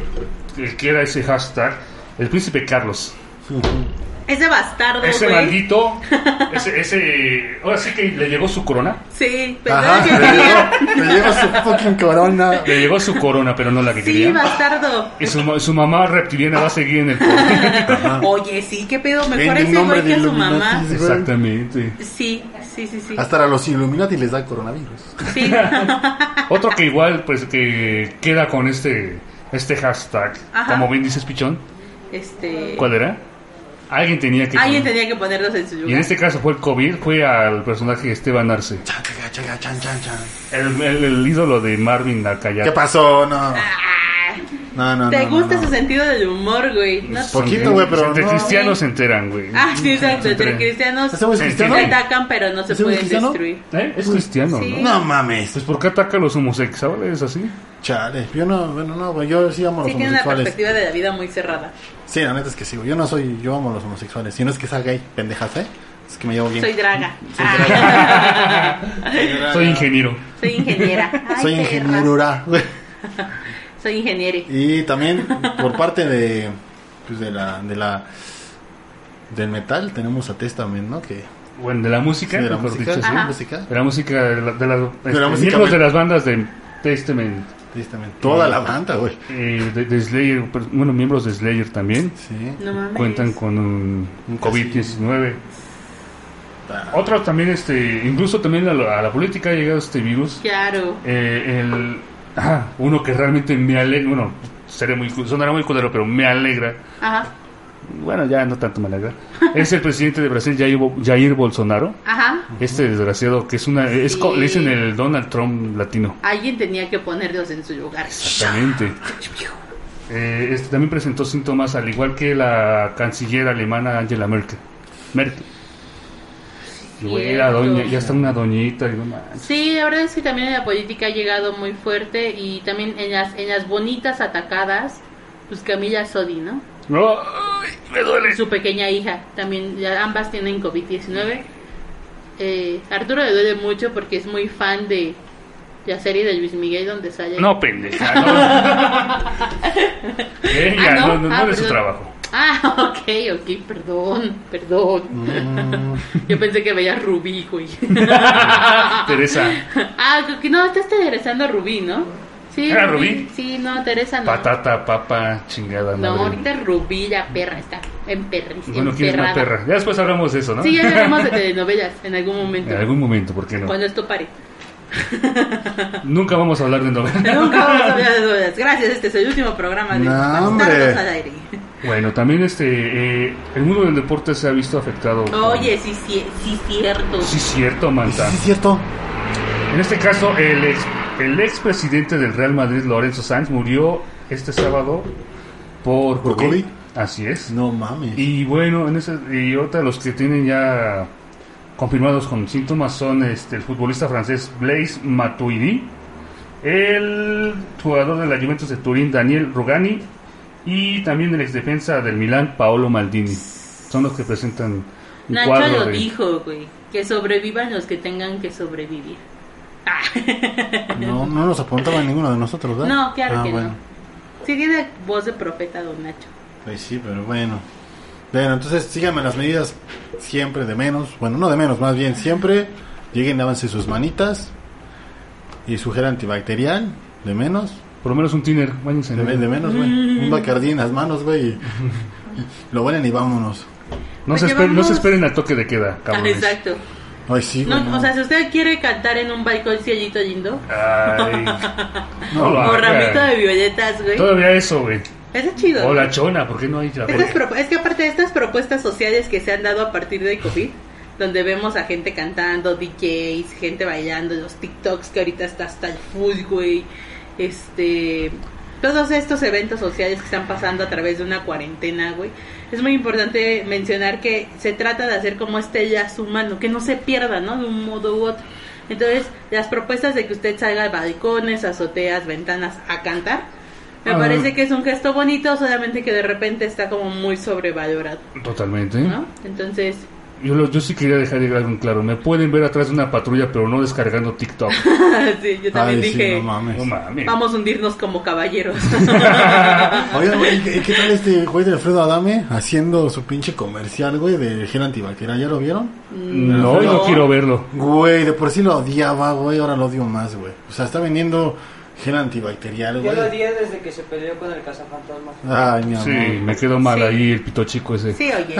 [SPEAKER 3] eh, que era ese hashtag, el príncipe Carlos.
[SPEAKER 2] Ese bastardo,
[SPEAKER 3] Ese
[SPEAKER 2] güey.
[SPEAKER 3] maldito, ese, ese, ahora sí que le llegó su corona.
[SPEAKER 2] Sí, pero
[SPEAKER 4] Ajá,
[SPEAKER 2] que quería.
[SPEAKER 4] llevo, te llevo su fucking corona.
[SPEAKER 3] Le llegó su corona, pero no la que
[SPEAKER 2] Sí,
[SPEAKER 3] quería.
[SPEAKER 2] bastardo.
[SPEAKER 3] Y su, ma- su mamá reptiliana va a seguir en el poder.
[SPEAKER 2] Oye, sí, qué pedo. Mejor ese
[SPEAKER 4] nombre
[SPEAKER 2] güey que su mamá.
[SPEAKER 3] Exactamente.
[SPEAKER 2] Sí, sí, sí, sí.
[SPEAKER 4] Hasta a los Illuminati les da coronavirus.
[SPEAKER 2] Sí.
[SPEAKER 3] Otro que igual, pues, que queda con este, este hashtag,
[SPEAKER 2] Ajá.
[SPEAKER 3] como bien dices, Pichón.
[SPEAKER 2] Este.
[SPEAKER 3] ¿Cuál era? Alguien tenía que...
[SPEAKER 2] Alguien tenía que ponerlos en su
[SPEAKER 3] Y en
[SPEAKER 2] lugar.
[SPEAKER 3] este caso fue el COVID, fue al personaje Esteban Arce,
[SPEAKER 4] Chan, chan, chan, chan.
[SPEAKER 3] el, el- el ídolo de Marvin Alcayat.
[SPEAKER 4] ¿Qué pasó? No.
[SPEAKER 2] Ah,
[SPEAKER 4] No, no,
[SPEAKER 2] ¿Te
[SPEAKER 4] no,
[SPEAKER 2] gusta
[SPEAKER 4] no,
[SPEAKER 2] su sentido del humor, güey? No-
[SPEAKER 4] Poquito, güey, pero
[SPEAKER 3] Entre
[SPEAKER 4] no.
[SPEAKER 3] cristianos se enteran, güey.
[SPEAKER 2] Ah, sí, exacto. Entre cristianos
[SPEAKER 4] ¿Ese güey es
[SPEAKER 2] se
[SPEAKER 4] cristiano?
[SPEAKER 2] atacan, pero no se
[SPEAKER 4] ¿Ese güey es
[SPEAKER 2] pueden
[SPEAKER 4] cristiano?
[SPEAKER 2] destruir.
[SPEAKER 3] ¿Eh? Es cristiano,
[SPEAKER 2] Sí.
[SPEAKER 3] ¿no?
[SPEAKER 4] No mames.
[SPEAKER 3] Pues ¿por qué ataca a los homosexuales así?
[SPEAKER 4] Chale, yo no, bueno, no, güey, yo sí amo a los
[SPEAKER 2] Sí, tiene una
[SPEAKER 4] homosexuales.
[SPEAKER 2] perspectiva de la vida muy cerrada.
[SPEAKER 4] Sí, la neta es que sí, güey. Yo no soy, yo amo a los homosexuales. Si no es que sea gay, pendejas, ¿eh? Es que me llevo bien.
[SPEAKER 2] Soy draga.
[SPEAKER 4] Soy
[SPEAKER 2] Ah.
[SPEAKER 3] Soy ingeniero.
[SPEAKER 2] Soy ingeniera. Ay,
[SPEAKER 4] Soy ingeniera, güey.
[SPEAKER 2] Soy ingeniere.
[SPEAKER 4] Y también por parte de, pues de la, de la, del metal tenemos a Testament, ¿no? Que
[SPEAKER 3] Bueno, de la música,
[SPEAKER 4] de la
[SPEAKER 3] mejor
[SPEAKER 4] música,
[SPEAKER 3] dicho,
[SPEAKER 4] sí,
[SPEAKER 2] Ajá.
[SPEAKER 4] música.
[SPEAKER 3] De la música de, la- de las este,
[SPEAKER 4] la música
[SPEAKER 3] miembros
[SPEAKER 4] me-
[SPEAKER 3] de las bandas de Testament,
[SPEAKER 4] Testament. Toda la banda, güey.
[SPEAKER 3] eh, de, de Slayer, pero, bueno, miembros de Slayer también
[SPEAKER 4] Sí.
[SPEAKER 2] No mames.
[SPEAKER 3] cuentan con un
[SPEAKER 4] Un
[SPEAKER 3] COVID-19.
[SPEAKER 4] Ah,
[SPEAKER 3] Otro también, este, incluso también a la, a la política ha llegado este virus.
[SPEAKER 2] Claro.
[SPEAKER 3] Eh, el, ah, uno que realmente me alegra, bueno, sería muy, sonará muy culero, pero me alegra.
[SPEAKER 2] Ajá.
[SPEAKER 3] Bueno, ya no tanto me alegra. Es el presidente de Brasil, Jair, Jair Bolsonaro.
[SPEAKER 2] Ajá.
[SPEAKER 3] Este desgraciado que es una es
[SPEAKER 2] Sí.
[SPEAKER 3] le dicen el Donald Trump latino.
[SPEAKER 2] Alguien tenía que ponerlos en su lugar.
[SPEAKER 3] Exactamente. Eh, este también presentó síntomas al igual que la canciller alemana Angela Merkel. Merkel. Y,
[SPEAKER 2] Cierto.
[SPEAKER 3] doña, ya está una doñita y no manches.
[SPEAKER 2] Sí, la verdad es que también la política ha llegado muy fuerte y también en las, en las bonitas atacadas, pues Camila Sodi, ¿no?
[SPEAKER 3] No, me duele.
[SPEAKER 2] Su pequeña hija, también, ya ambas tienen COVID-19. Eh, Arturo le duele mucho porque es muy fan de, La serie de Luis Miguel donde sale.
[SPEAKER 3] No, pendeja. No. Ella,
[SPEAKER 2] Ah, ¿no?
[SPEAKER 3] no, no, no
[SPEAKER 2] Ah,
[SPEAKER 3] es su trabajo.
[SPEAKER 2] Ah, ok, ok, perdón, perdón.
[SPEAKER 4] Mm,
[SPEAKER 2] Yo pensé que veía Rubí, güey.
[SPEAKER 3] Teresa,
[SPEAKER 2] ah, que no, estás regresando a Rubí, ¿no? Sí,
[SPEAKER 3] ¿Era Rubí?
[SPEAKER 2] Sí, no, Teresa no.
[SPEAKER 3] patata, papa, chingada
[SPEAKER 2] No,
[SPEAKER 3] madre.
[SPEAKER 2] ahorita Rubí, la perra, está emperra,
[SPEAKER 3] Bueno, ¿quién es perra? Ya después hablamos de eso, ¿no?
[SPEAKER 2] Sí, ya hablaremos de telenovelas en algún momento.
[SPEAKER 3] En algún momento, ¿por qué no?
[SPEAKER 2] Cuando esto pare.
[SPEAKER 3] Nunca vamos a hablar de novelas.
[SPEAKER 2] Nunca vamos a hablar de novelas. Gracias, este es el último programa de
[SPEAKER 4] No, hombre.
[SPEAKER 2] al aire.
[SPEAKER 3] Bueno, también este, eh, el mundo del deporte se ha visto afectado.
[SPEAKER 2] Oye, sí, sí, sí, cierto.
[SPEAKER 3] Sí, cierto, Manta.
[SPEAKER 4] Sí, es cierto.
[SPEAKER 3] En este caso, el ex, el expresidente del Real Madrid, Lorenzo Sanz, murió este sábado por,
[SPEAKER 4] ¿Por COVID?
[SPEAKER 3] Así es.
[SPEAKER 4] No mames.
[SPEAKER 3] Y bueno, en ese, y otra los que tienen ya confirmados con síntomas son este, el futbolista francés Blaise Matuidi, el jugador de la Juventus de Turín Daniel Rugani y también el exdefensa del Milán Paolo Maldini. Son los que presentan un
[SPEAKER 2] Nacho
[SPEAKER 3] cuadro
[SPEAKER 2] lo
[SPEAKER 3] de...
[SPEAKER 2] dijo, güey. Que sobrevivan los que tengan que sobrevivir. Ah.
[SPEAKER 4] No, no nos apuntaba ninguno de nosotros, ¿verdad?
[SPEAKER 2] No, claro
[SPEAKER 4] Ah,
[SPEAKER 2] que
[SPEAKER 4] bueno.
[SPEAKER 2] no. Sí tiene voz de profeta, don Nacho.
[SPEAKER 4] Pues sí, pero bueno. Bueno, entonces síganme las medidas siempre de menos. Bueno, no de menos, más bien siempre. Lleguen, lávense sus manitas. Y su gel antibacterial, de menos.
[SPEAKER 3] Por lo menos un tiner, váyanse.
[SPEAKER 4] De, de menos, güey. Un bacardí en las manos, güey. y Lo huelen y vámonos.
[SPEAKER 3] No se, esperen, no se esperen al toque de queda,
[SPEAKER 2] Ah,
[SPEAKER 3] cabrones.
[SPEAKER 2] exacto.
[SPEAKER 4] Ay, sí,
[SPEAKER 2] No,
[SPEAKER 4] güey. no.
[SPEAKER 2] O sea, si usted quiere cantar en un balcón cielito lindo,
[SPEAKER 3] Ay,
[SPEAKER 4] No,
[SPEAKER 3] lo
[SPEAKER 2] o ramito de violetas, güey.
[SPEAKER 3] Todavía eso, güey.
[SPEAKER 2] Eso es chido.
[SPEAKER 3] O la chona, ¿por qué no hay la
[SPEAKER 2] Estas propu- es que aparte de estas propuestas sociales que se han dado a partir de COVID, donde vemos a gente cantando, DJs, gente bailando, los TikToks que ahorita está hasta el full, güey, este, todos estos eventos sociales que están pasando a través de una cuarentena, güey, es muy importante mencionar que se trata de hacer como este lazo humano, que no se pierda, ¿no? De un modo u otro. Entonces, las propuestas de que usted salga a balcones, azoteas, ventanas a cantar, me
[SPEAKER 3] Ah.
[SPEAKER 2] parece que es un gesto bonito, solamente que de repente está como muy sobrevalorado,
[SPEAKER 3] Totalmente.
[SPEAKER 2] ¿no? Entonces,
[SPEAKER 3] Yo, lo- yo sí quería dejar de algo en claro. Me pueden ver atrás de una patrulla, pero no descargando TikTok.
[SPEAKER 2] sí, yo también
[SPEAKER 4] Ay, sí,
[SPEAKER 2] dije,
[SPEAKER 4] no mames.
[SPEAKER 3] No mames.
[SPEAKER 2] vamos a hundirnos como caballeros.
[SPEAKER 4] Oigan, güey, ¿qué, qué tal este güey de Alfredo Adame haciendo su pinche comercial, güey, de gel antibacterial? ¿Ya lo vieron?
[SPEAKER 3] No, no,
[SPEAKER 2] No.
[SPEAKER 3] quiero verlo.
[SPEAKER 4] Güey, de por sí lo odiaba, güey, ahora lo odio más, güey. O sea, está vendiendo gel antibacterial,
[SPEAKER 7] Yo
[SPEAKER 4] güey.
[SPEAKER 7] lo odié desde que se peleó con el cazafantasmas.
[SPEAKER 4] Ay, mi amor.
[SPEAKER 3] Sí, me quedó mal
[SPEAKER 2] Sí.
[SPEAKER 3] ahí el pito chico ese.
[SPEAKER 2] sí, oye.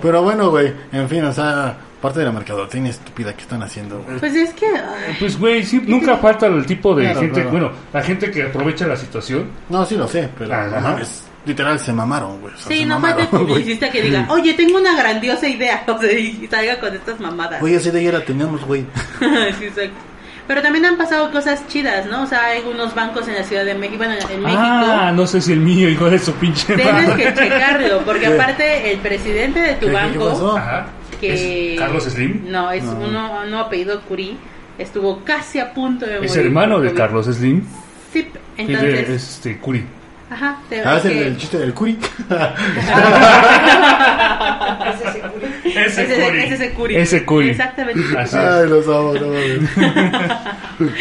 [SPEAKER 4] Pero bueno, güey, en fin, o sea, parte de la mercadotecnia estúpida que están haciendo, güey.
[SPEAKER 2] Pues es que... ay,
[SPEAKER 3] Pues, güey, sí, nunca falta el tipo de
[SPEAKER 4] Claro,
[SPEAKER 3] gente,
[SPEAKER 4] claro.
[SPEAKER 3] bueno, la gente que aprovecha la situación.
[SPEAKER 4] No, sí lo sé, pero
[SPEAKER 3] Ah,
[SPEAKER 4] no mames, literal se mamaron, güey. o sea,
[SPEAKER 2] Sí, no falta el
[SPEAKER 4] mamaron, güey.
[SPEAKER 2] publicista que diga, oye, tengo una grandiosa idea, o sea, y salga con estas mamadas.
[SPEAKER 4] Güey, esa idea ya la teníamos, güey.
[SPEAKER 2] sí, exacto. Pero también han pasado cosas chidas, ¿no? O sea, hay algunos bancos en la Ciudad de México, bueno, en México.
[SPEAKER 3] Ah, no sé si el mío, hijo de su pinche
[SPEAKER 2] Tienes
[SPEAKER 3] madre.
[SPEAKER 2] que checarlo, porque
[SPEAKER 4] ¿Qué?
[SPEAKER 2] aparte el presidente de tu
[SPEAKER 4] ¿Qué-
[SPEAKER 2] banco,
[SPEAKER 4] qué pasó?
[SPEAKER 3] Ajá.
[SPEAKER 2] que
[SPEAKER 3] ¿Es Carlos Slim?
[SPEAKER 2] No, es
[SPEAKER 4] No.
[SPEAKER 2] uno, uno apellido Curí, estuvo casi a punto de
[SPEAKER 3] Es
[SPEAKER 2] morir
[SPEAKER 3] hermano
[SPEAKER 2] por
[SPEAKER 3] de. Carlos Slim.
[SPEAKER 2] Sí, entonces,
[SPEAKER 3] de este, Curi.
[SPEAKER 2] Ajá, te-
[SPEAKER 4] Ah, es el, el chiste del curi.
[SPEAKER 7] Ese es seguro.
[SPEAKER 3] Ese
[SPEAKER 2] ese, ese es el Curí.
[SPEAKER 3] Ese Curi.
[SPEAKER 2] Exactamente.
[SPEAKER 3] Así es.
[SPEAKER 4] Ay, los amo, no mames.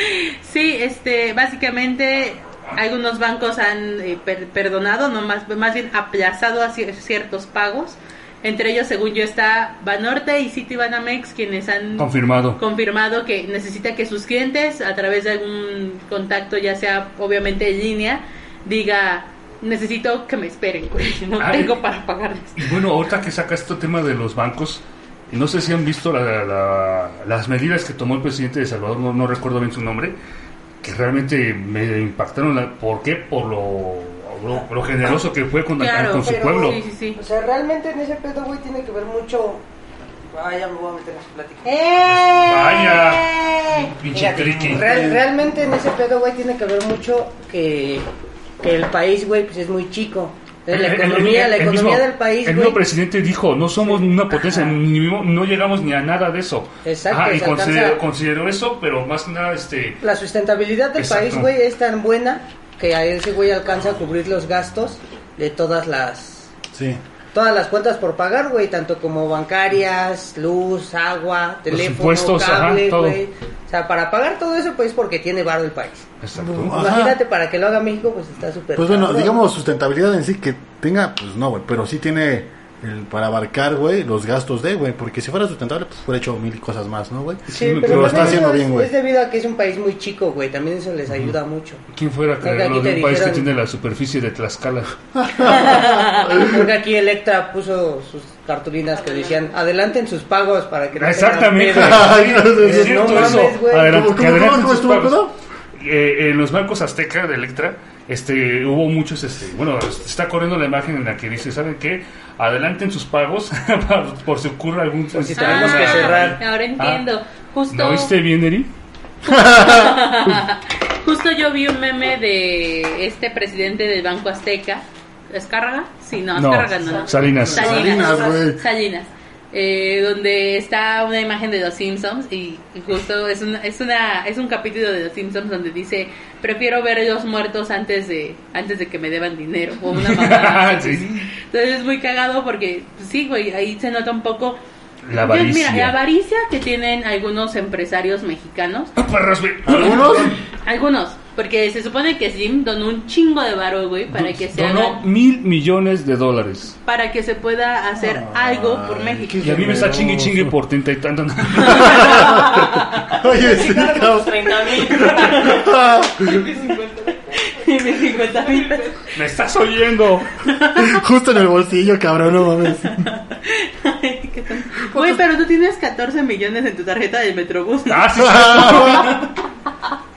[SPEAKER 2] Sí, este, básicamente algunos bancos han eh, per- perdonado, no más, más bien aplazado a cier- ciertos pagos. Entre ellos, según yo, está Banorte y Citibanamex, quienes han
[SPEAKER 3] Confirmado.
[SPEAKER 2] confirmado que necesita que sus clientes, a través de algún contacto, ya sea obviamente en línea, diga, necesito que me esperen, güey, no
[SPEAKER 3] Ah,
[SPEAKER 2] tengo
[SPEAKER 3] eh.
[SPEAKER 2] para pagarles.
[SPEAKER 3] Y bueno, ahorita que saca este tema de los bancos, no sé si han visto la- la- las medidas que tomó el presidente de Salvador, no, no recuerdo bien su nombre, que realmente me impactaron. La, ¿Por qué? Por lo, lo, lo generoso que fue con,
[SPEAKER 2] Claro,
[SPEAKER 3] con su
[SPEAKER 7] pero-
[SPEAKER 3] pueblo.
[SPEAKER 2] Sí, sí, sí.
[SPEAKER 7] O sea, realmente en ese pedo, güey, tiene que ver mucho. Ah, ya me voy a meter en su plática.
[SPEAKER 2] ¡Eh!
[SPEAKER 3] Vaya, pinche
[SPEAKER 7] Fíjate,
[SPEAKER 3] triqui.
[SPEAKER 7] real- realmente en ese pedo, güey, tiene que ver mucho que, que el país, güey, pues es muy chico. Entonces, la
[SPEAKER 3] El- el-
[SPEAKER 7] economía,
[SPEAKER 3] el-
[SPEAKER 7] la economía
[SPEAKER 3] mismo-
[SPEAKER 7] del país,
[SPEAKER 3] El
[SPEAKER 7] güey.
[SPEAKER 3] mismo presidente dijo, no somos una potencia, ni, no llegamos ni a nada de eso.
[SPEAKER 7] Exacto,
[SPEAKER 3] Ajá, y
[SPEAKER 7] se
[SPEAKER 3] consideró, eso, pero más que nada, este...
[SPEAKER 7] La sustentabilidad del
[SPEAKER 3] Exacto.
[SPEAKER 7] país, güey, es tan buena que a ese güey alcanza a cubrir los gastos de todas las...
[SPEAKER 4] Sí.
[SPEAKER 7] Todas las cuentas por pagar, güey, tanto como bancarias, luz, agua, teléfono, cable, güey. O sea, para pagar todo eso, pues porque tiene varo el país.
[SPEAKER 3] Exacto.
[SPEAKER 4] Ajá.
[SPEAKER 7] Imagínate para que lo haga México, pues está súper.
[SPEAKER 4] Pues bueno,
[SPEAKER 7] cabrón.
[SPEAKER 4] digamos sustentabilidad en sí que tenga, pues no, güey, pero sí tiene el, para abarcar, güey, los gastos de, güey, porque si fuera sustentable, pues hubiera hecho mil cosas más, ¿no, güey?
[SPEAKER 7] Sí,
[SPEAKER 3] Sí,
[SPEAKER 7] pero
[SPEAKER 4] lo
[SPEAKER 7] también
[SPEAKER 4] está haciendo
[SPEAKER 7] eso es-
[SPEAKER 4] bien, güey.
[SPEAKER 7] Es debido a que es un país muy chico, güey. También eso les ayuda mucho.
[SPEAKER 3] ¿Quién fuera a
[SPEAKER 7] que
[SPEAKER 3] creerlo de un país que
[SPEAKER 7] dijeron-
[SPEAKER 3] tiene la superficie de Tlaxcala?
[SPEAKER 7] Porque aquí Electra puso sus cartulinas que decían adelanten sus pagos para que no tengan
[SPEAKER 3] Exactamente.
[SPEAKER 7] pedo".
[SPEAKER 4] Ay, no,
[SPEAKER 3] Es
[SPEAKER 4] no,
[SPEAKER 3] cierto
[SPEAKER 7] no
[SPEAKER 3] eso.
[SPEAKER 7] mames.
[SPEAKER 3] Adelante,
[SPEAKER 4] ¿Cómo,
[SPEAKER 3] que
[SPEAKER 4] cómo, cómo
[SPEAKER 3] sus
[SPEAKER 4] estuvo el
[SPEAKER 3] pagos.
[SPEAKER 4] pedo?
[SPEAKER 3] Eh, en los bancos Azteca de Electra este, hubo muchos, este, bueno, está corriendo la imagen en la que dice, ¿saben qué? Adelanten sus pagos por, por si ocurre algún...
[SPEAKER 7] Por si que cerrar.
[SPEAKER 2] Ahora entiendo. Justo,
[SPEAKER 3] ¿No viste bien, Eri?
[SPEAKER 2] justo yo vi un meme de este presidente del Banco Azteca. ¿Escárraga? Sí, no,
[SPEAKER 3] No,
[SPEAKER 2] Escárraga no.
[SPEAKER 3] Salinas.
[SPEAKER 4] Salinas, güey.
[SPEAKER 2] Salinas. Eh, donde está una imagen de los Simpsons y justo es una, es una es un capítulo de los Simpsons donde dice prefiero ver los muertos antes de antes de que me deban dinero o una mamada.
[SPEAKER 3] Sí.
[SPEAKER 2] entonces es muy cagado porque pues, sí güey ahí se nota un poco
[SPEAKER 3] La avaricia.
[SPEAKER 2] mira la avaricia que tienen algunos empresarios mexicanos
[SPEAKER 3] güey.
[SPEAKER 4] ¿Algunos?
[SPEAKER 2] algunos porque se supone que Slim donó un chingo de varo güey para que se
[SPEAKER 3] Donó
[SPEAKER 2] hagan-
[SPEAKER 3] mil millones de dólares.
[SPEAKER 2] para que se pueda hacer algo por México
[SPEAKER 3] Y a mí me está chingue y chingue por treinta y tantos.
[SPEAKER 4] Oye, sí, cabrón.
[SPEAKER 7] 30 mil.
[SPEAKER 2] y mis 50 mil pesos.
[SPEAKER 3] ¡Me estás oyendo!
[SPEAKER 4] Justo en el bolsillo, cabrón, no mames.
[SPEAKER 2] Ay, qué tonto. Güey, pero tú tienes 14 millones en tu tarjeta del Metrobús. ¿no?
[SPEAKER 3] ¡Ah, sí!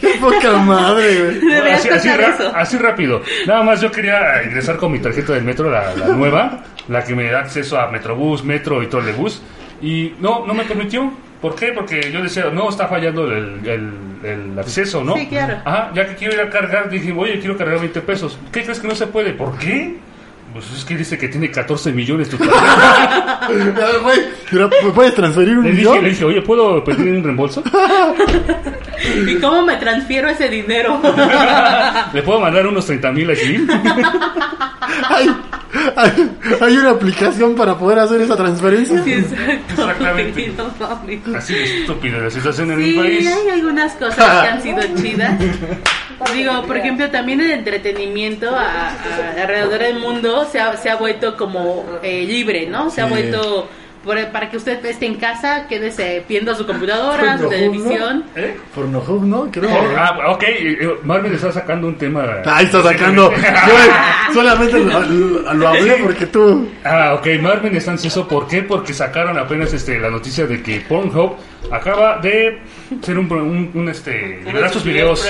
[SPEAKER 4] Qué poca madre, güey.
[SPEAKER 3] Así, así,
[SPEAKER 2] eso.
[SPEAKER 3] así rápido. Nada más yo quería ingresar con mi tarjeta del metro, la, la nueva, la que me da acceso a Metrobús, Metro y Trolebús. Y no, no me permitió. ¿Por qué? Porque yo decía, no, está fallando el, el, el acceso, ¿no?
[SPEAKER 2] Sí, claro.
[SPEAKER 3] Ajá, ya que quiero ir a cargar, dije, oye, quiero cargar 20 pesos. ¿Qué crees que no se puede? ¿Por qué? Pues es que dice que tiene 14 millones tu.
[SPEAKER 4] A ¿me puedes transferir un
[SPEAKER 3] le, dije,
[SPEAKER 4] millón?
[SPEAKER 3] le dije, oye, ¿puedo pedir un reembolso?
[SPEAKER 2] ¿Y cómo me transfiero ese dinero?
[SPEAKER 3] ¿Le puedo mandar unos 30 mil aquí?
[SPEAKER 4] Hay, hay, hay una aplicación para poder hacer esa transferencia.
[SPEAKER 2] Sí, exacto.
[SPEAKER 3] Exactamente. Así de estúpida la situación en mi
[SPEAKER 2] Sí,
[SPEAKER 3] país.
[SPEAKER 2] hay algunas cosas que han sido chidas. Digo, por ejemplo, también el entretenimiento a- a- alrededor del mundo se ha, se ha vuelto como eh, libre, ¿no? Se ha
[SPEAKER 4] Sí.
[SPEAKER 2] vuelto por- para que usted esté en casa, quédese viendo su computadora, su
[SPEAKER 4] Pornhub, ¿no?
[SPEAKER 2] televisión.
[SPEAKER 3] ¿Eh?
[SPEAKER 4] Pornhub, ¿no? Creo.
[SPEAKER 3] Por- ah, ok, Marvin está sacando un tema.
[SPEAKER 4] Ahí está sacando. Yo solamente lo, lo- lo hablé porque tú.
[SPEAKER 3] Ah, ok, Marvin está ansioso. ¿Por qué? Porque sacaron apenas este, la noticia de que Pornhub acaba de ser un, un, un, este, liberar sus videos.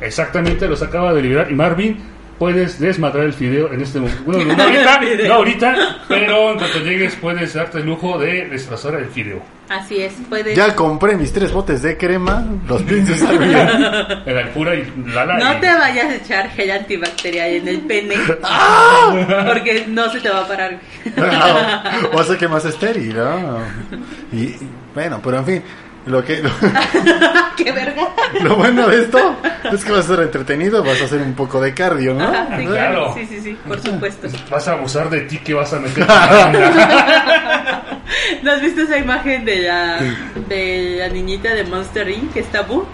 [SPEAKER 3] Exactamente, los acaba de liberar. Y Marvin, puedes desmadrar el video en este momento. Bueno, no ahorita, no ahorita, pero en cuanto llegues puedes darte el lujo de destrozar el video.
[SPEAKER 2] Así es, puede.
[SPEAKER 4] Ya compré mis tres botes de crema. Los usar bien.
[SPEAKER 3] El Alpura y Lala.
[SPEAKER 2] No
[SPEAKER 3] y-
[SPEAKER 2] te vayas a echar gel antibacterial en el pene. Porque no se te va a parar.
[SPEAKER 4] o sea que más estéril, ¿no? Y, bueno, pero en fin. Lo que lo,
[SPEAKER 2] ¡Qué verga!
[SPEAKER 4] lo bueno de esto es que vas a ser entretenido, vas a hacer un poco de cardio, ¿no?
[SPEAKER 2] Ajá, sí, claro.
[SPEAKER 3] Claro.
[SPEAKER 2] Sí, sí, sí, por supuesto.
[SPEAKER 3] Vas a abusar de ti que vas a meter.
[SPEAKER 2] ¿No has visto esa imagen de la, de la niñita de Monster Inc. que está bu?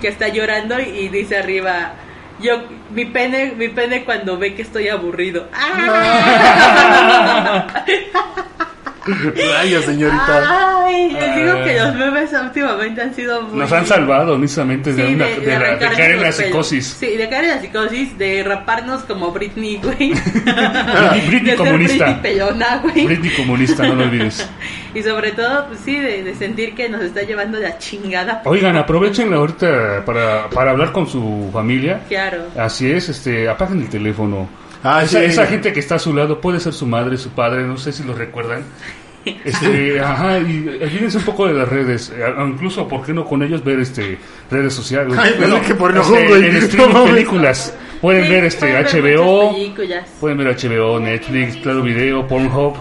[SPEAKER 2] Que está llorando y dice arriba, yo, mi pene, mi pene cuando ve que estoy aburrido. ¡Ah!
[SPEAKER 4] Vaya, señorita.
[SPEAKER 2] Ay, les digo que los memes últimamente han sido muy...
[SPEAKER 3] Nos han salvado de,
[SPEAKER 2] Sí,
[SPEAKER 3] una, de, la- de
[SPEAKER 2] arrancarnos
[SPEAKER 3] caer en la
[SPEAKER 2] pelos.
[SPEAKER 3] psicosis.
[SPEAKER 2] Sí, de caer en la psicosis, de raparnos como Britney, güey.
[SPEAKER 3] Britney, Britney
[SPEAKER 2] De
[SPEAKER 3] comunista.
[SPEAKER 2] Britney pelona, güey.
[SPEAKER 3] Britney comunista, no lo olvides.
[SPEAKER 2] Y sobre todo, pues sí, de, de sentir que nos está llevando la chingada.
[SPEAKER 3] Oigan, aprovechen ahorita para, para hablar con su familia.
[SPEAKER 2] Claro.
[SPEAKER 3] Así es, este, apaguen el teléfono.
[SPEAKER 4] Ah,
[SPEAKER 3] esa,
[SPEAKER 4] sí.
[SPEAKER 3] esa gente que está a su lado puede ser su madre, su padre, no sé si lo recuerdan. Este, ajá, y olvídense un poco de las redes, eh, incluso, ¿por qué no con ellos ver este redes sociales?
[SPEAKER 4] Ay, pensé que por
[SPEAKER 3] este,
[SPEAKER 4] güey.
[SPEAKER 3] en
[SPEAKER 4] No
[SPEAKER 3] streaming
[SPEAKER 4] mames.
[SPEAKER 3] películas. Pueden
[SPEAKER 2] Sí,
[SPEAKER 3] ver este
[SPEAKER 2] pueden
[SPEAKER 3] HBO, pueden ver HBO, Netflix, Claro Video, Pornhub,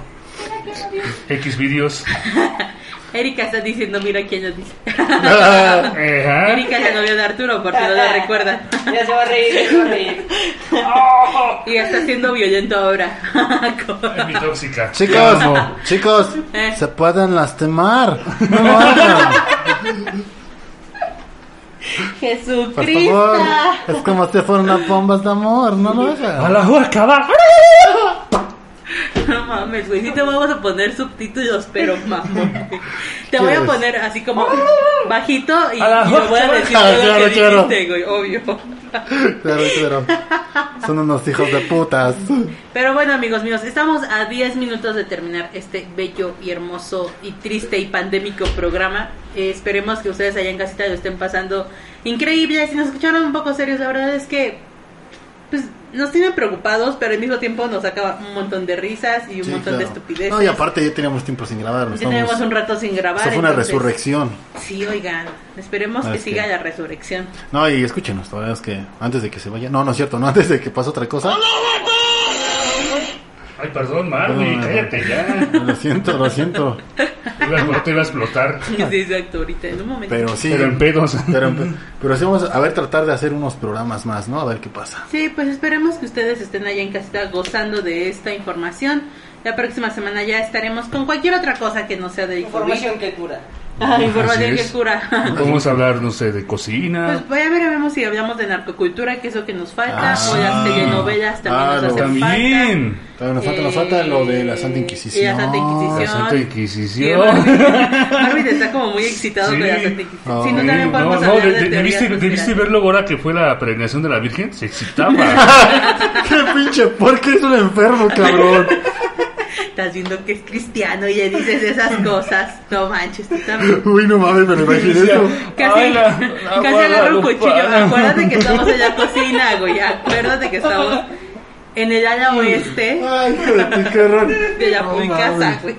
[SPEAKER 3] X videos.
[SPEAKER 2] Erika está diciendo, mira quién nos dice.
[SPEAKER 3] Ajá.
[SPEAKER 2] Erika es la novia de Arturo, por si no lo recuerdan.
[SPEAKER 7] Ya se va a reír, ya se va a reír.
[SPEAKER 2] Y está siendo violento ahora.
[SPEAKER 3] Es mi tóxica.
[SPEAKER 4] Chicos, chicos,
[SPEAKER 2] Eh.
[SPEAKER 4] se pueden lastimar. No lo hagan. Por
[SPEAKER 2] Jesucristo.
[SPEAKER 4] favor. Es como si fueran unas bombas de amor. No lo hagan.
[SPEAKER 3] A la huerca, va.
[SPEAKER 2] No mames, güey. Sí te vamos a poner subtítulos, pero mamón. Te voy a poner así como bajito y, y lo voy a decir todo lo que dijiste, güey, obvio.
[SPEAKER 4] Claro, claro. Son unos hijos de putas.
[SPEAKER 2] Pero bueno, amigos míos, estamos a 10 minutos de terminar este bello y hermoso y triste y pandémico programa. Eh, esperemos que ustedes allá en casita lo estén pasando increíble. Si nos escucharon un poco serios, la verdad es que pues nos tienen preocupados, pero al mismo tiempo nos saca un montón de risas y un
[SPEAKER 4] Sí,
[SPEAKER 2] montón de
[SPEAKER 4] claro.
[SPEAKER 2] estupidez.
[SPEAKER 4] No, y aparte ya teníamos tiempo sin grabar.
[SPEAKER 2] Tenemos
[SPEAKER 4] estamos-
[SPEAKER 2] un rato sin grabar.
[SPEAKER 4] Eso fue una
[SPEAKER 2] entonces-
[SPEAKER 4] resurrección.
[SPEAKER 2] Sí, oigan, esperemos que
[SPEAKER 4] Es que-
[SPEAKER 2] siga la resurrección.
[SPEAKER 4] No, y escúchenos, todavía es que antes de que se vaya. No, no es cierto, no, antes de que pase otra cosa.
[SPEAKER 3] Ay, perdón, Marley,
[SPEAKER 4] No, no, no.
[SPEAKER 3] cállate ya.
[SPEAKER 4] Lo siento, lo siento.
[SPEAKER 3] Iba- te iba a explotar.
[SPEAKER 2] Sí, exacto, ahorita, en un momento.
[SPEAKER 4] Pero sí.
[SPEAKER 3] Pero en pedos.
[SPEAKER 4] Pero, pero sí vamos a ver, tratar de hacer unos programas más, ¿no? A ver qué pasa.
[SPEAKER 2] Sí, pues esperemos que ustedes estén allá en casita gozando de esta información. La próxima semana ya estaremos con cualquier otra cosa que no sea de
[SPEAKER 7] Información que cura.
[SPEAKER 2] Ah, información que cura.
[SPEAKER 3] Vamos a hablar, no sé, de
[SPEAKER 2] Pues
[SPEAKER 3] cocina.
[SPEAKER 2] voy a ver, vemos si hablamos de narcocultura, que es lo que nos falta,
[SPEAKER 4] Ah,
[SPEAKER 2] o las telenovelas también
[SPEAKER 4] ah,
[SPEAKER 2] nos hacen
[SPEAKER 3] También.
[SPEAKER 4] Todavía nos falta, nos falta lo de la Santa Inquisición.
[SPEAKER 2] Y la Santa Inquisición.
[SPEAKER 3] La Santa Inquisición.
[SPEAKER 2] Marvin, está como muy excitado
[SPEAKER 3] Sí.
[SPEAKER 2] con la Santa Inquisición.
[SPEAKER 4] No,
[SPEAKER 2] si no,
[SPEAKER 4] sí,
[SPEAKER 2] también
[SPEAKER 3] No,
[SPEAKER 2] podemos
[SPEAKER 3] no,
[SPEAKER 2] hablar
[SPEAKER 3] de-
[SPEAKER 2] de,
[SPEAKER 3] debiste, verlo ahora que fue la peregrinación de la Virgen. Se excitaba.
[SPEAKER 4] ¡Qué pinche! ¿Por qué es un enfermo, cabrón?
[SPEAKER 2] Estás viendo que es cristiano y le dices esas cosas. No manches, tú también.
[SPEAKER 4] Uy, no mames, me lo imaginé eso.
[SPEAKER 2] Casi,
[SPEAKER 3] Ay, la- la
[SPEAKER 2] casi agarra un cuchillo. Acuérdate que estamos en la cocina, güey. Acuérdate que estamos en el ala oeste
[SPEAKER 4] Ay, qué horror.
[SPEAKER 2] de la
[SPEAKER 4] No
[SPEAKER 2] casa, güey.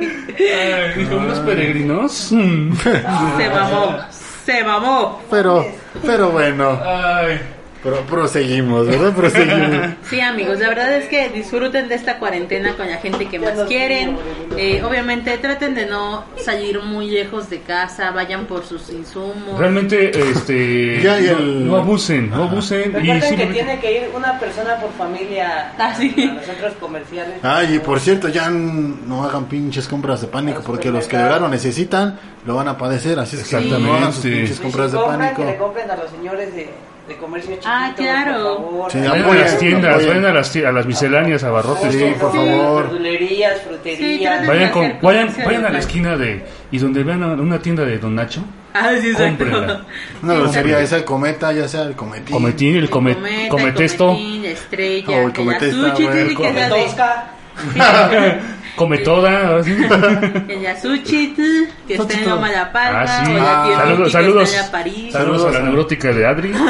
[SPEAKER 3] Unos peregrinos.
[SPEAKER 2] Se mamó. Se mamó.
[SPEAKER 4] Pero, pero bueno,
[SPEAKER 3] Ay.
[SPEAKER 4] Pero proseguimos, ¿verdad? Proseguimos.
[SPEAKER 2] Sí, amigos, la verdad es que disfruten de esta cuarentena con la gente que más quieren. Eh, obviamente, traten de no salir muy lejos de casa, vayan por sus insumos.
[SPEAKER 3] Realmente, este.
[SPEAKER 4] Ya, y
[SPEAKER 3] no,
[SPEAKER 4] el-
[SPEAKER 3] no abusen, no abusen. Y
[SPEAKER 7] Recuerden que
[SPEAKER 3] simplemente-
[SPEAKER 7] tiene que ir una persona por familia
[SPEAKER 2] Ah, sí.
[SPEAKER 7] a los centros comerciales.
[SPEAKER 4] Ay, y por cierto, ya no hagan pinches compras de pánico, porque los que de verdad lo necesitan lo van a padecer. Así es que
[SPEAKER 3] Exactamente.
[SPEAKER 4] no hagan sus pinches
[SPEAKER 7] Y si
[SPEAKER 4] compras de
[SPEAKER 7] compran, que le
[SPEAKER 4] pánico.
[SPEAKER 7] compren a los señores de, de comercio chiquito,
[SPEAKER 2] Ah, claro.
[SPEAKER 7] por favor.
[SPEAKER 4] Sí,
[SPEAKER 3] Vayan a
[SPEAKER 4] Apoyen,
[SPEAKER 3] las tiendas,
[SPEAKER 4] apoyen.
[SPEAKER 3] vayan a las, a las misceláneas, abarrotes.
[SPEAKER 4] Sí, por favor.
[SPEAKER 7] Verdulerías,
[SPEAKER 2] Sí,
[SPEAKER 7] fruterías.
[SPEAKER 2] traten-
[SPEAKER 3] Vayan, con, vayan, vayan a la esquina de. Y donde vean a una tienda de Don Nacho,
[SPEAKER 2] Ah, sí, exacto.
[SPEAKER 3] Cómprenla.
[SPEAKER 4] Una grosería esa, el cometa, ya sea el cometín.
[SPEAKER 3] cometín, el come,
[SPEAKER 2] Cometa,
[SPEAKER 3] cometesto,
[SPEAKER 2] cometín, la estrella,
[SPEAKER 4] Oh, el está
[SPEAKER 2] sushi,
[SPEAKER 4] bueno,
[SPEAKER 2] sí,
[SPEAKER 3] come toda. así.
[SPEAKER 2] El Yasuchi, que está en Loma La Palma,
[SPEAKER 3] Ah, sí.
[SPEAKER 4] Ah,
[SPEAKER 2] Tierrita
[SPEAKER 3] Saludos,
[SPEAKER 2] que
[SPEAKER 3] saludos.
[SPEAKER 2] está en París.
[SPEAKER 3] Saludos a la neurótica de Adri.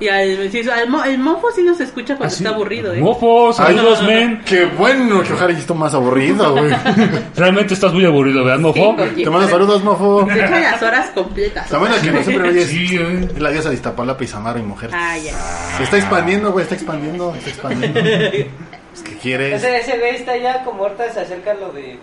[SPEAKER 2] Y al, sí, al mo- el mofo sí nos escucha cuando
[SPEAKER 3] Ah, sí.
[SPEAKER 2] está aburrido, ¿eh?
[SPEAKER 3] Mofo, saludos, men.
[SPEAKER 4] Qué bueno que ojalá esto más aburrido, güey.
[SPEAKER 3] Realmente estás muy aburrido, ¿verdad, Mofo?
[SPEAKER 2] Oye.
[SPEAKER 4] Te mando saludos, mofo.
[SPEAKER 2] Se echa las horas completas.
[SPEAKER 4] También que no siempre oyes.
[SPEAKER 3] Sí, eh.
[SPEAKER 4] Es la diosa de Iztapalapa y Samara y mujer.
[SPEAKER 2] Ay, ya.
[SPEAKER 4] Se está expandiendo, güey, está expandiendo, está expandiendo. Es que quieres.
[SPEAKER 7] Ese, ese güey está ya como ahorita se acerca lo de.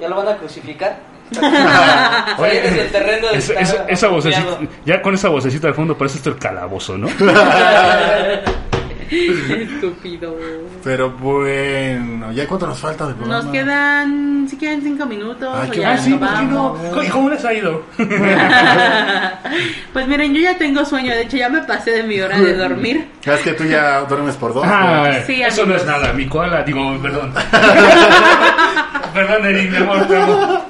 [SPEAKER 7] Ya lo van a crucificar.
[SPEAKER 3] Oye,
[SPEAKER 7] el terreno de
[SPEAKER 3] esa, vocecita, ya con esa vocecita al fondo parece esto el calabozo, ¿no?
[SPEAKER 2] Estúpido.
[SPEAKER 4] Pero bueno, ¿ya cuánto nos falta de programa?
[SPEAKER 2] Nos quedan, si quieren, cinco minutos.
[SPEAKER 4] Ay,
[SPEAKER 2] o
[SPEAKER 4] qué
[SPEAKER 2] ya
[SPEAKER 3] Ah. ¿Cómo- ¿Cómo les ha ido?
[SPEAKER 2] Pues miren, yo ya tengo sueño. De hecho, ya me pasé de mi hora de dormir.
[SPEAKER 4] Es que tú ya duermes por dos.
[SPEAKER 3] Ah,
[SPEAKER 2] Sí,
[SPEAKER 3] eso no es nada, mi koala, digo, perdón. perdón, Eri, mi amor, te amo.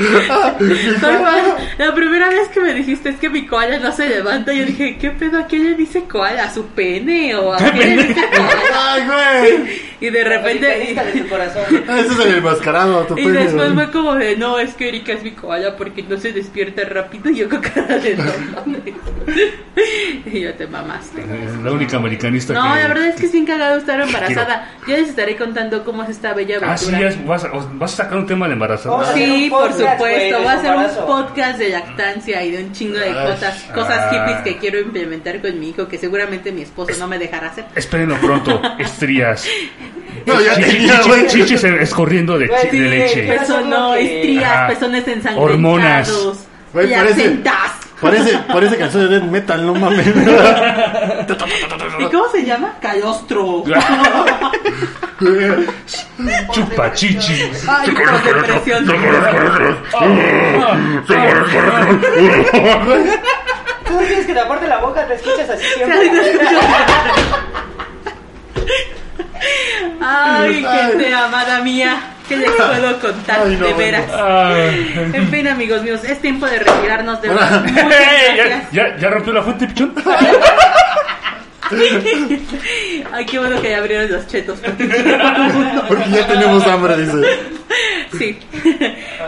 [SPEAKER 2] La primera vez que me dijiste es que mi koala no se levanta, yo dije, ¿qué pedo? ¿A qué le dice koala? ¿A su pene? ¿O a qué le dice koala?
[SPEAKER 4] Ay, güey.
[SPEAKER 2] Y de repente...
[SPEAKER 7] De tu corazón.
[SPEAKER 4] Ese es el enmascarado, tu
[SPEAKER 2] Y
[SPEAKER 4] pene,
[SPEAKER 2] después
[SPEAKER 4] güey.
[SPEAKER 2] fue como de, no, es que Erika es mi koala porque no se despierta rápido. Y yo con cara de no mames. Y yo te mamaste.
[SPEAKER 3] Eh, La única americanista
[SPEAKER 2] No,
[SPEAKER 3] que...
[SPEAKER 2] la verdad es que es bien cagado estar embarazada. Ya les estaré contando cómo es esta bella aventura.
[SPEAKER 3] Ah, sí, ya es- vas, a, vas a sacar un tema de embarazada.
[SPEAKER 7] Oh,
[SPEAKER 2] Sí, por
[SPEAKER 7] podcast,
[SPEAKER 2] supuesto. Va a ser un podcast de lactancia y de un chingo de cosas, cosas
[SPEAKER 3] ah.
[SPEAKER 2] hippies que quiero implementar con mi hijo, que seguramente mi esposo no me dejará hacer.
[SPEAKER 3] Espérenlo pronto, estrías.
[SPEAKER 4] No, ya tenía, güey.
[SPEAKER 3] chichis escorriendo de, leche.
[SPEAKER 2] Pezón, no, estrías, pezones ensangrentados.
[SPEAKER 3] Hormonas.
[SPEAKER 4] Güey, parece-. Parece, parece canción de death metal, no mames.
[SPEAKER 2] ¿Y cómo se llama? Calostro.
[SPEAKER 3] Chupa chichis.
[SPEAKER 2] Ay, por depresión.
[SPEAKER 7] Tú que la boca, te escuchas así siempre.
[SPEAKER 2] Ay,
[SPEAKER 4] Ay.
[SPEAKER 2] que sea, amada mía. ¿Qué les puedo contar?
[SPEAKER 4] Ay, no,
[SPEAKER 2] de veras.
[SPEAKER 3] Ay.
[SPEAKER 2] En fin, amigos míos, es tiempo de retirarnos de
[SPEAKER 4] Ahora.
[SPEAKER 2] verdad. Muchas
[SPEAKER 3] Ey, ¿Ya, ya, ya rompió la fuente, pichón?
[SPEAKER 2] Ay, qué bueno que ya abrieron los chetos.
[SPEAKER 4] Porque ya tenemos hambre, dice.
[SPEAKER 2] Sí.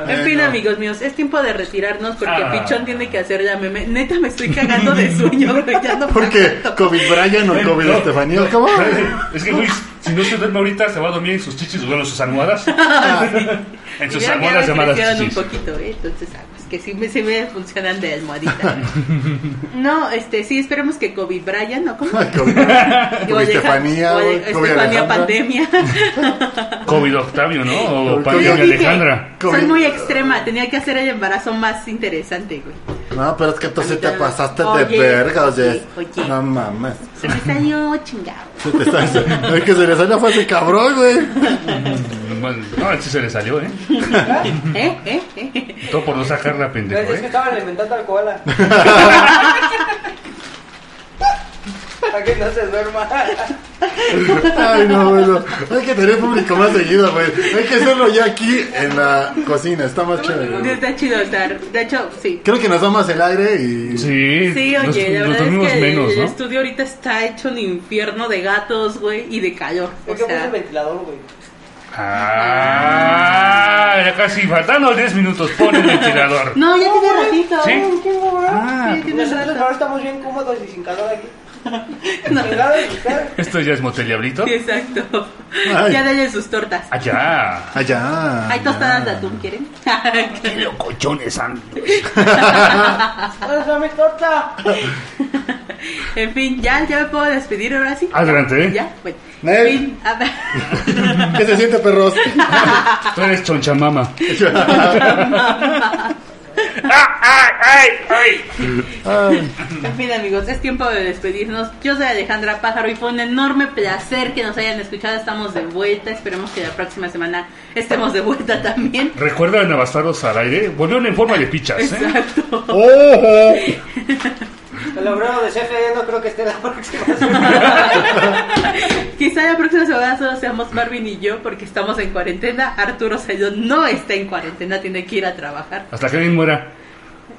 [SPEAKER 2] En fin, amigos míos, es tiempo de retirarnos porque
[SPEAKER 3] Ah.
[SPEAKER 2] Pichón tiene que hacer ya meme. Neta, me estoy cagando de sueño, ya no
[SPEAKER 4] Porque. COVID Brian o COVID Estefanía, ¿cómo?
[SPEAKER 3] Es que Luis, si no se duerme ahorita, se va a dormir en sus chichis o bueno, en sus almohadas. En
[SPEAKER 2] Y
[SPEAKER 3] sus
[SPEAKER 2] ya
[SPEAKER 3] almohadas
[SPEAKER 2] me
[SPEAKER 3] llamadas
[SPEAKER 2] crecieron un
[SPEAKER 3] chichis.
[SPEAKER 2] poquito, ¿eh? Entonces, ah, pues que sí me, sí me funcionan de almohadita. No, este, sí, esperemos que COVID Brian, ¿no? ¿Cómo?
[SPEAKER 4] COVID,
[SPEAKER 2] O
[SPEAKER 4] COVID Estefanía,
[SPEAKER 2] de-
[SPEAKER 4] COVID
[SPEAKER 2] Estefanía pandemia.
[SPEAKER 3] COVID Octavio, ¿no? O
[SPEAKER 4] COVID-
[SPEAKER 3] Pandemia
[SPEAKER 2] dije,
[SPEAKER 3] Alejandra.
[SPEAKER 4] COVID.
[SPEAKER 2] Soy muy extrema, tenía que hacer el embarazo más interesante, güey.
[SPEAKER 4] No, pero es que tú sí te pasaste de verga, o sea.
[SPEAKER 2] oye, oye.
[SPEAKER 4] No mames.
[SPEAKER 2] Se me salió chingado.
[SPEAKER 4] Se te está- Es que se le salió fue ese cabrón, güey.
[SPEAKER 3] No, sí se le salió, ¿eh?
[SPEAKER 2] ¿Eh? ¿Eh? ¿Eh?
[SPEAKER 3] Todo por no sacarla,
[SPEAKER 7] Es
[SPEAKER 3] pendejo,
[SPEAKER 7] que
[SPEAKER 3] ¿eh?
[SPEAKER 7] estaban alimentando al koala. Para que no se duerma.
[SPEAKER 4] Ay, no, bueno. Hay que tener público más seguido, güey. Hay que hacerlo ya aquí en la cocina. Está más chévere.
[SPEAKER 2] Está chido estar. De hecho, sí.
[SPEAKER 4] Creo que nos da más el aire y.
[SPEAKER 3] Sí,
[SPEAKER 2] Sí,
[SPEAKER 3] nos,
[SPEAKER 2] oye, la
[SPEAKER 3] nos
[SPEAKER 2] verdad
[SPEAKER 3] dormimos
[SPEAKER 2] es que
[SPEAKER 3] menos,
[SPEAKER 2] el
[SPEAKER 3] ¿no?
[SPEAKER 2] estudio ahorita está hecho un infierno de gatos, güey, y de calor.
[SPEAKER 7] ¿Por qué puse el ventilador, güey?
[SPEAKER 3] Ah, ya casi faltando 10 minutos, pon el ventilador.
[SPEAKER 2] no, ya tiene ratito.
[SPEAKER 3] ¿Sí?
[SPEAKER 2] Ah, sí, tiene
[SPEAKER 7] Nosotros
[SPEAKER 2] ratito.
[SPEAKER 7] ahora estamos bien cómodos y sin calor aquí.
[SPEAKER 2] No.
[SPEAKER 7] Calor.
[SPEAKER 3] Esto ya es Motel Diablito.
[SPEAKER 2] Sí, exacto.
[SPEAKER 4] Ay.
[SPEAKER 2] Ya denle sus tortas.
[SPEAKER 3] Allá.
[SPEAKER 4] Allá.
[SPEAKER 2] Hay tostadas de atún, ¿quieren?
[SPEAKER 3] ¡Qué locochones han!
[SPEAKER 7] ¡Ahora mi torta!
[SPEAKER 2] en fin, ya, ya me puedo despedir ahora sí.
[SPEAKER 3] Adelante, ¿eh?
[SPEAKER 2] Ya, bueno.
[SPEAKER 4] Nel.
[SPEAKER 2] En fin, a ver.
[SPEAKER 4] ¿Qué se siente, perros?
[SPEAKER 3] Tú eres chonchamama. ¡Ah, ay, ay, ay!
[SPEAKER 4] Ay,
[SPEAKER 2] En fin, amigos, es tiempo de despedirnos. Yo soy Alejandra Pájaro y fue un enorme placer que nos hayan escuchado. Estamos de vuelta. Esperemos que la próxima semana estemos de vuelta también.
[SPEAKER 3] Recuerda en Abastardos al aire, volvieron en forma de pichas, ¿eh?
[SPEAKER 2] Exacto.
[SPEAKER 4] ojo.
[SPEAKER 7] El obrero de CFE no creo que esté la próxima semana.
[SPEAKER 2] Quizá la próxima semana solo seamos Marvin y yo porque estamos en cuarentena. Arturo Sayón no está en cuarentena, tiene que ir a trabajar
[SPEAKER 3] Hasta que alguien muera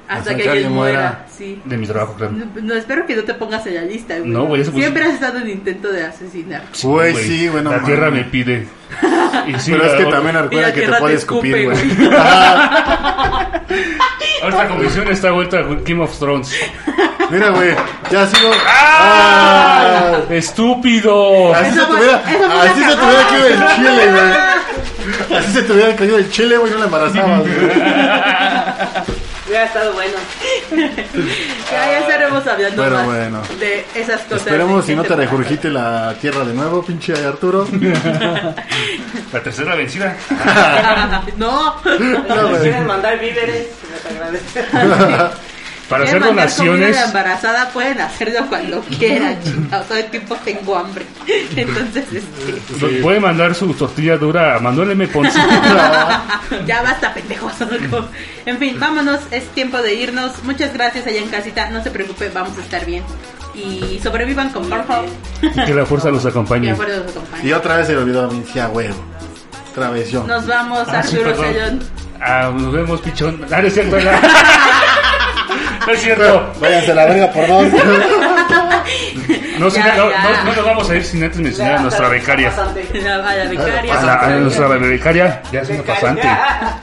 [SPEAKER 2] hasta, que alguien muera. Sí.
[SPEAKER 3] de mi trabajo, claro.
[SPEAKER 2] No, no, espero que no te pongas en la lista, güey.
[SPEAKER 3] No, güey, eso pues-
[SPEAKER 2] Siempre has estado en intento de asesinar.
[SPEAKER 4] Güey, sí, bueno.
[SPEAKER 3] La tierra me pide. Y sí,
[SPEAKER 4] Pero es que también recuerda que te puede escupir, güey.
[SPEAKER 3] esta comisión está vuelta a Game of Thrones.
[SPEAKER 4] Mira, güey, ya sigo.
[SPEAKER 3] ¡Ah!
[SPEAKER 4] Ah.
[SPEAKER 3] ¡Estúpido!
[SPEAKER 4] Así se
[SPEAKER 2] Eso fue
[SPEAKER 4] así se te hubiera caído el chile, güey. Así se te hubiera caído el chile, güey, no la embarazabas, güey.
[SPEAKER 7] Ya ha estado bueno.
[SPEAKER 2] Ya, ya estaremos hablando
[SPEAKER 4] Pero
[SPEAKER 2] más
[SPEAKER 4] bueno.
[SPEAKER 2] de esas cosas.
[SPEAKER 4] Esperemos si no te regurgite la tierra de nuevo, pinche Arturo.
[SPEAKER 3] La tercera vencida.
[SPEAKER 2] no.
[SPEAKER 4] No, güey.
[SPEAKER 7] quieren mandar víveres, les agradece.
[SPEAKER 3] Para hacer
[SPEAKER 2] mandar comida
[SPEAKER 3] donaciones.
[SPEAKER 2] de embarazada pueden hacerlo cuando quieran, chingados. Todo el tiempo tengo hambre. Entonces, este,
[SPEAKER 3] Nos Puede mandar su tortilla dura a Manuel M. Ponce.
[SPEAKER 2] ya basta, pendejos. En fin, vámonos. Es tiempo de irnos. Muchas gracias allá en casita. No se preocupe, vamos a estar bien. Y sobrevivan con bien.
[SPEAKER 3] Que la fuerza los
[SPEAKER 2] Que
[SPEAKER 3] acompañe.
[SPEAKER 2] la fuerza los acompañe.
[SPEAKER 4] Y otra vez se le olvidó a mí, sí, a huevo. Travesión.
[SPEAKER 2] Nos vamos,
[SPEAKER 3] Ah, sí. Ah, nos vemos, pichón. Ah, no es cierto. No, es cierto.
[SPEAKER 4] Váyanse a la verga por dos.
[SPEAKER 3] No,
[SPEAKER 2] Ya,
[SPEAKER 3] no,
[SPEAKER 2] ya.
[SPEAKER 3] no, no nos vamos a ir sin antes mencionar a nuestra becaria.
[SPEAKER 2] La, a la becaria.
[SPEAKER 3] A, la, a nuestra becaria, ya es una pasante.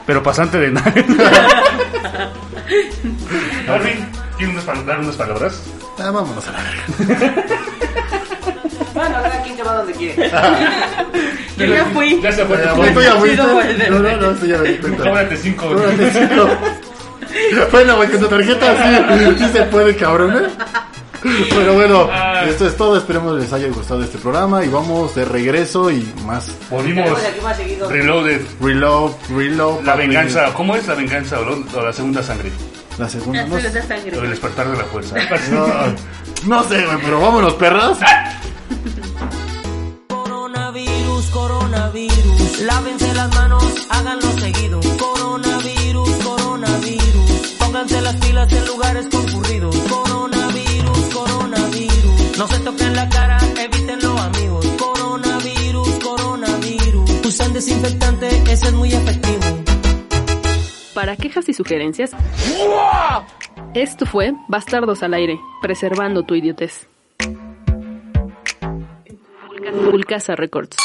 [SPEAKER 3] Pero pasante de nada. Marvin, ¿quieres dar unas palabras?
[SPEAKER 4] Ah, vámonos a la verga.
[SPEAKER 7] Bueno, cada quien se va donde quiere.
[SPEAKER 2] Yo ya fui.
[SPEAKER 3] Ya se fue.
[SPEAKER 4] Ya, pues, tú ya fuiste.
[SPEAKER 2] Chido, güey.
[SPEAKER 4] No, no, no, esto ya Bueno, güey, con tu tarjeta sí, sí se puede, cabrón, ¿eh? Pero bueno, esto es todo. Esperemos les haya gustado este programa y vamos de regreso y más
[SPEAKER 3] Volvimos. Reloaded.
[SPEAKER 4] reload, reload.
[SPEAKER 3] La venganza. ¿Cómo es la venganza o, la segunda sangre?
[SPEAKER 4] La segunda.
[SPEAKER 2] La
[SPEAKER 4] No,
[SPEAKER 2] segunda
[SPEAKER 3] O el
[SPEAKER 2] sangre.
[SPEAKER 3] despertar de la fuerza.
[SPEAKER 4] no, no sé, güey, pero vámonos, perras.
[SPEAKER 8] Coronavirus, coronavirus. Lávense las manos, háganlo seguido. Coronavirus, Pónganse las pilas en lugares concurridos. Coronavirus, coronavirus. No se toquen la cara, evítenlo, amigos. Coronavirus, coronavirus. Usan desinfectante, ese es muy efectivo.
[SPEAKER 1] Para quejas y sugerencias, esto fue Bastardos al aire, preservando tu idiotez. Pulcasa Records.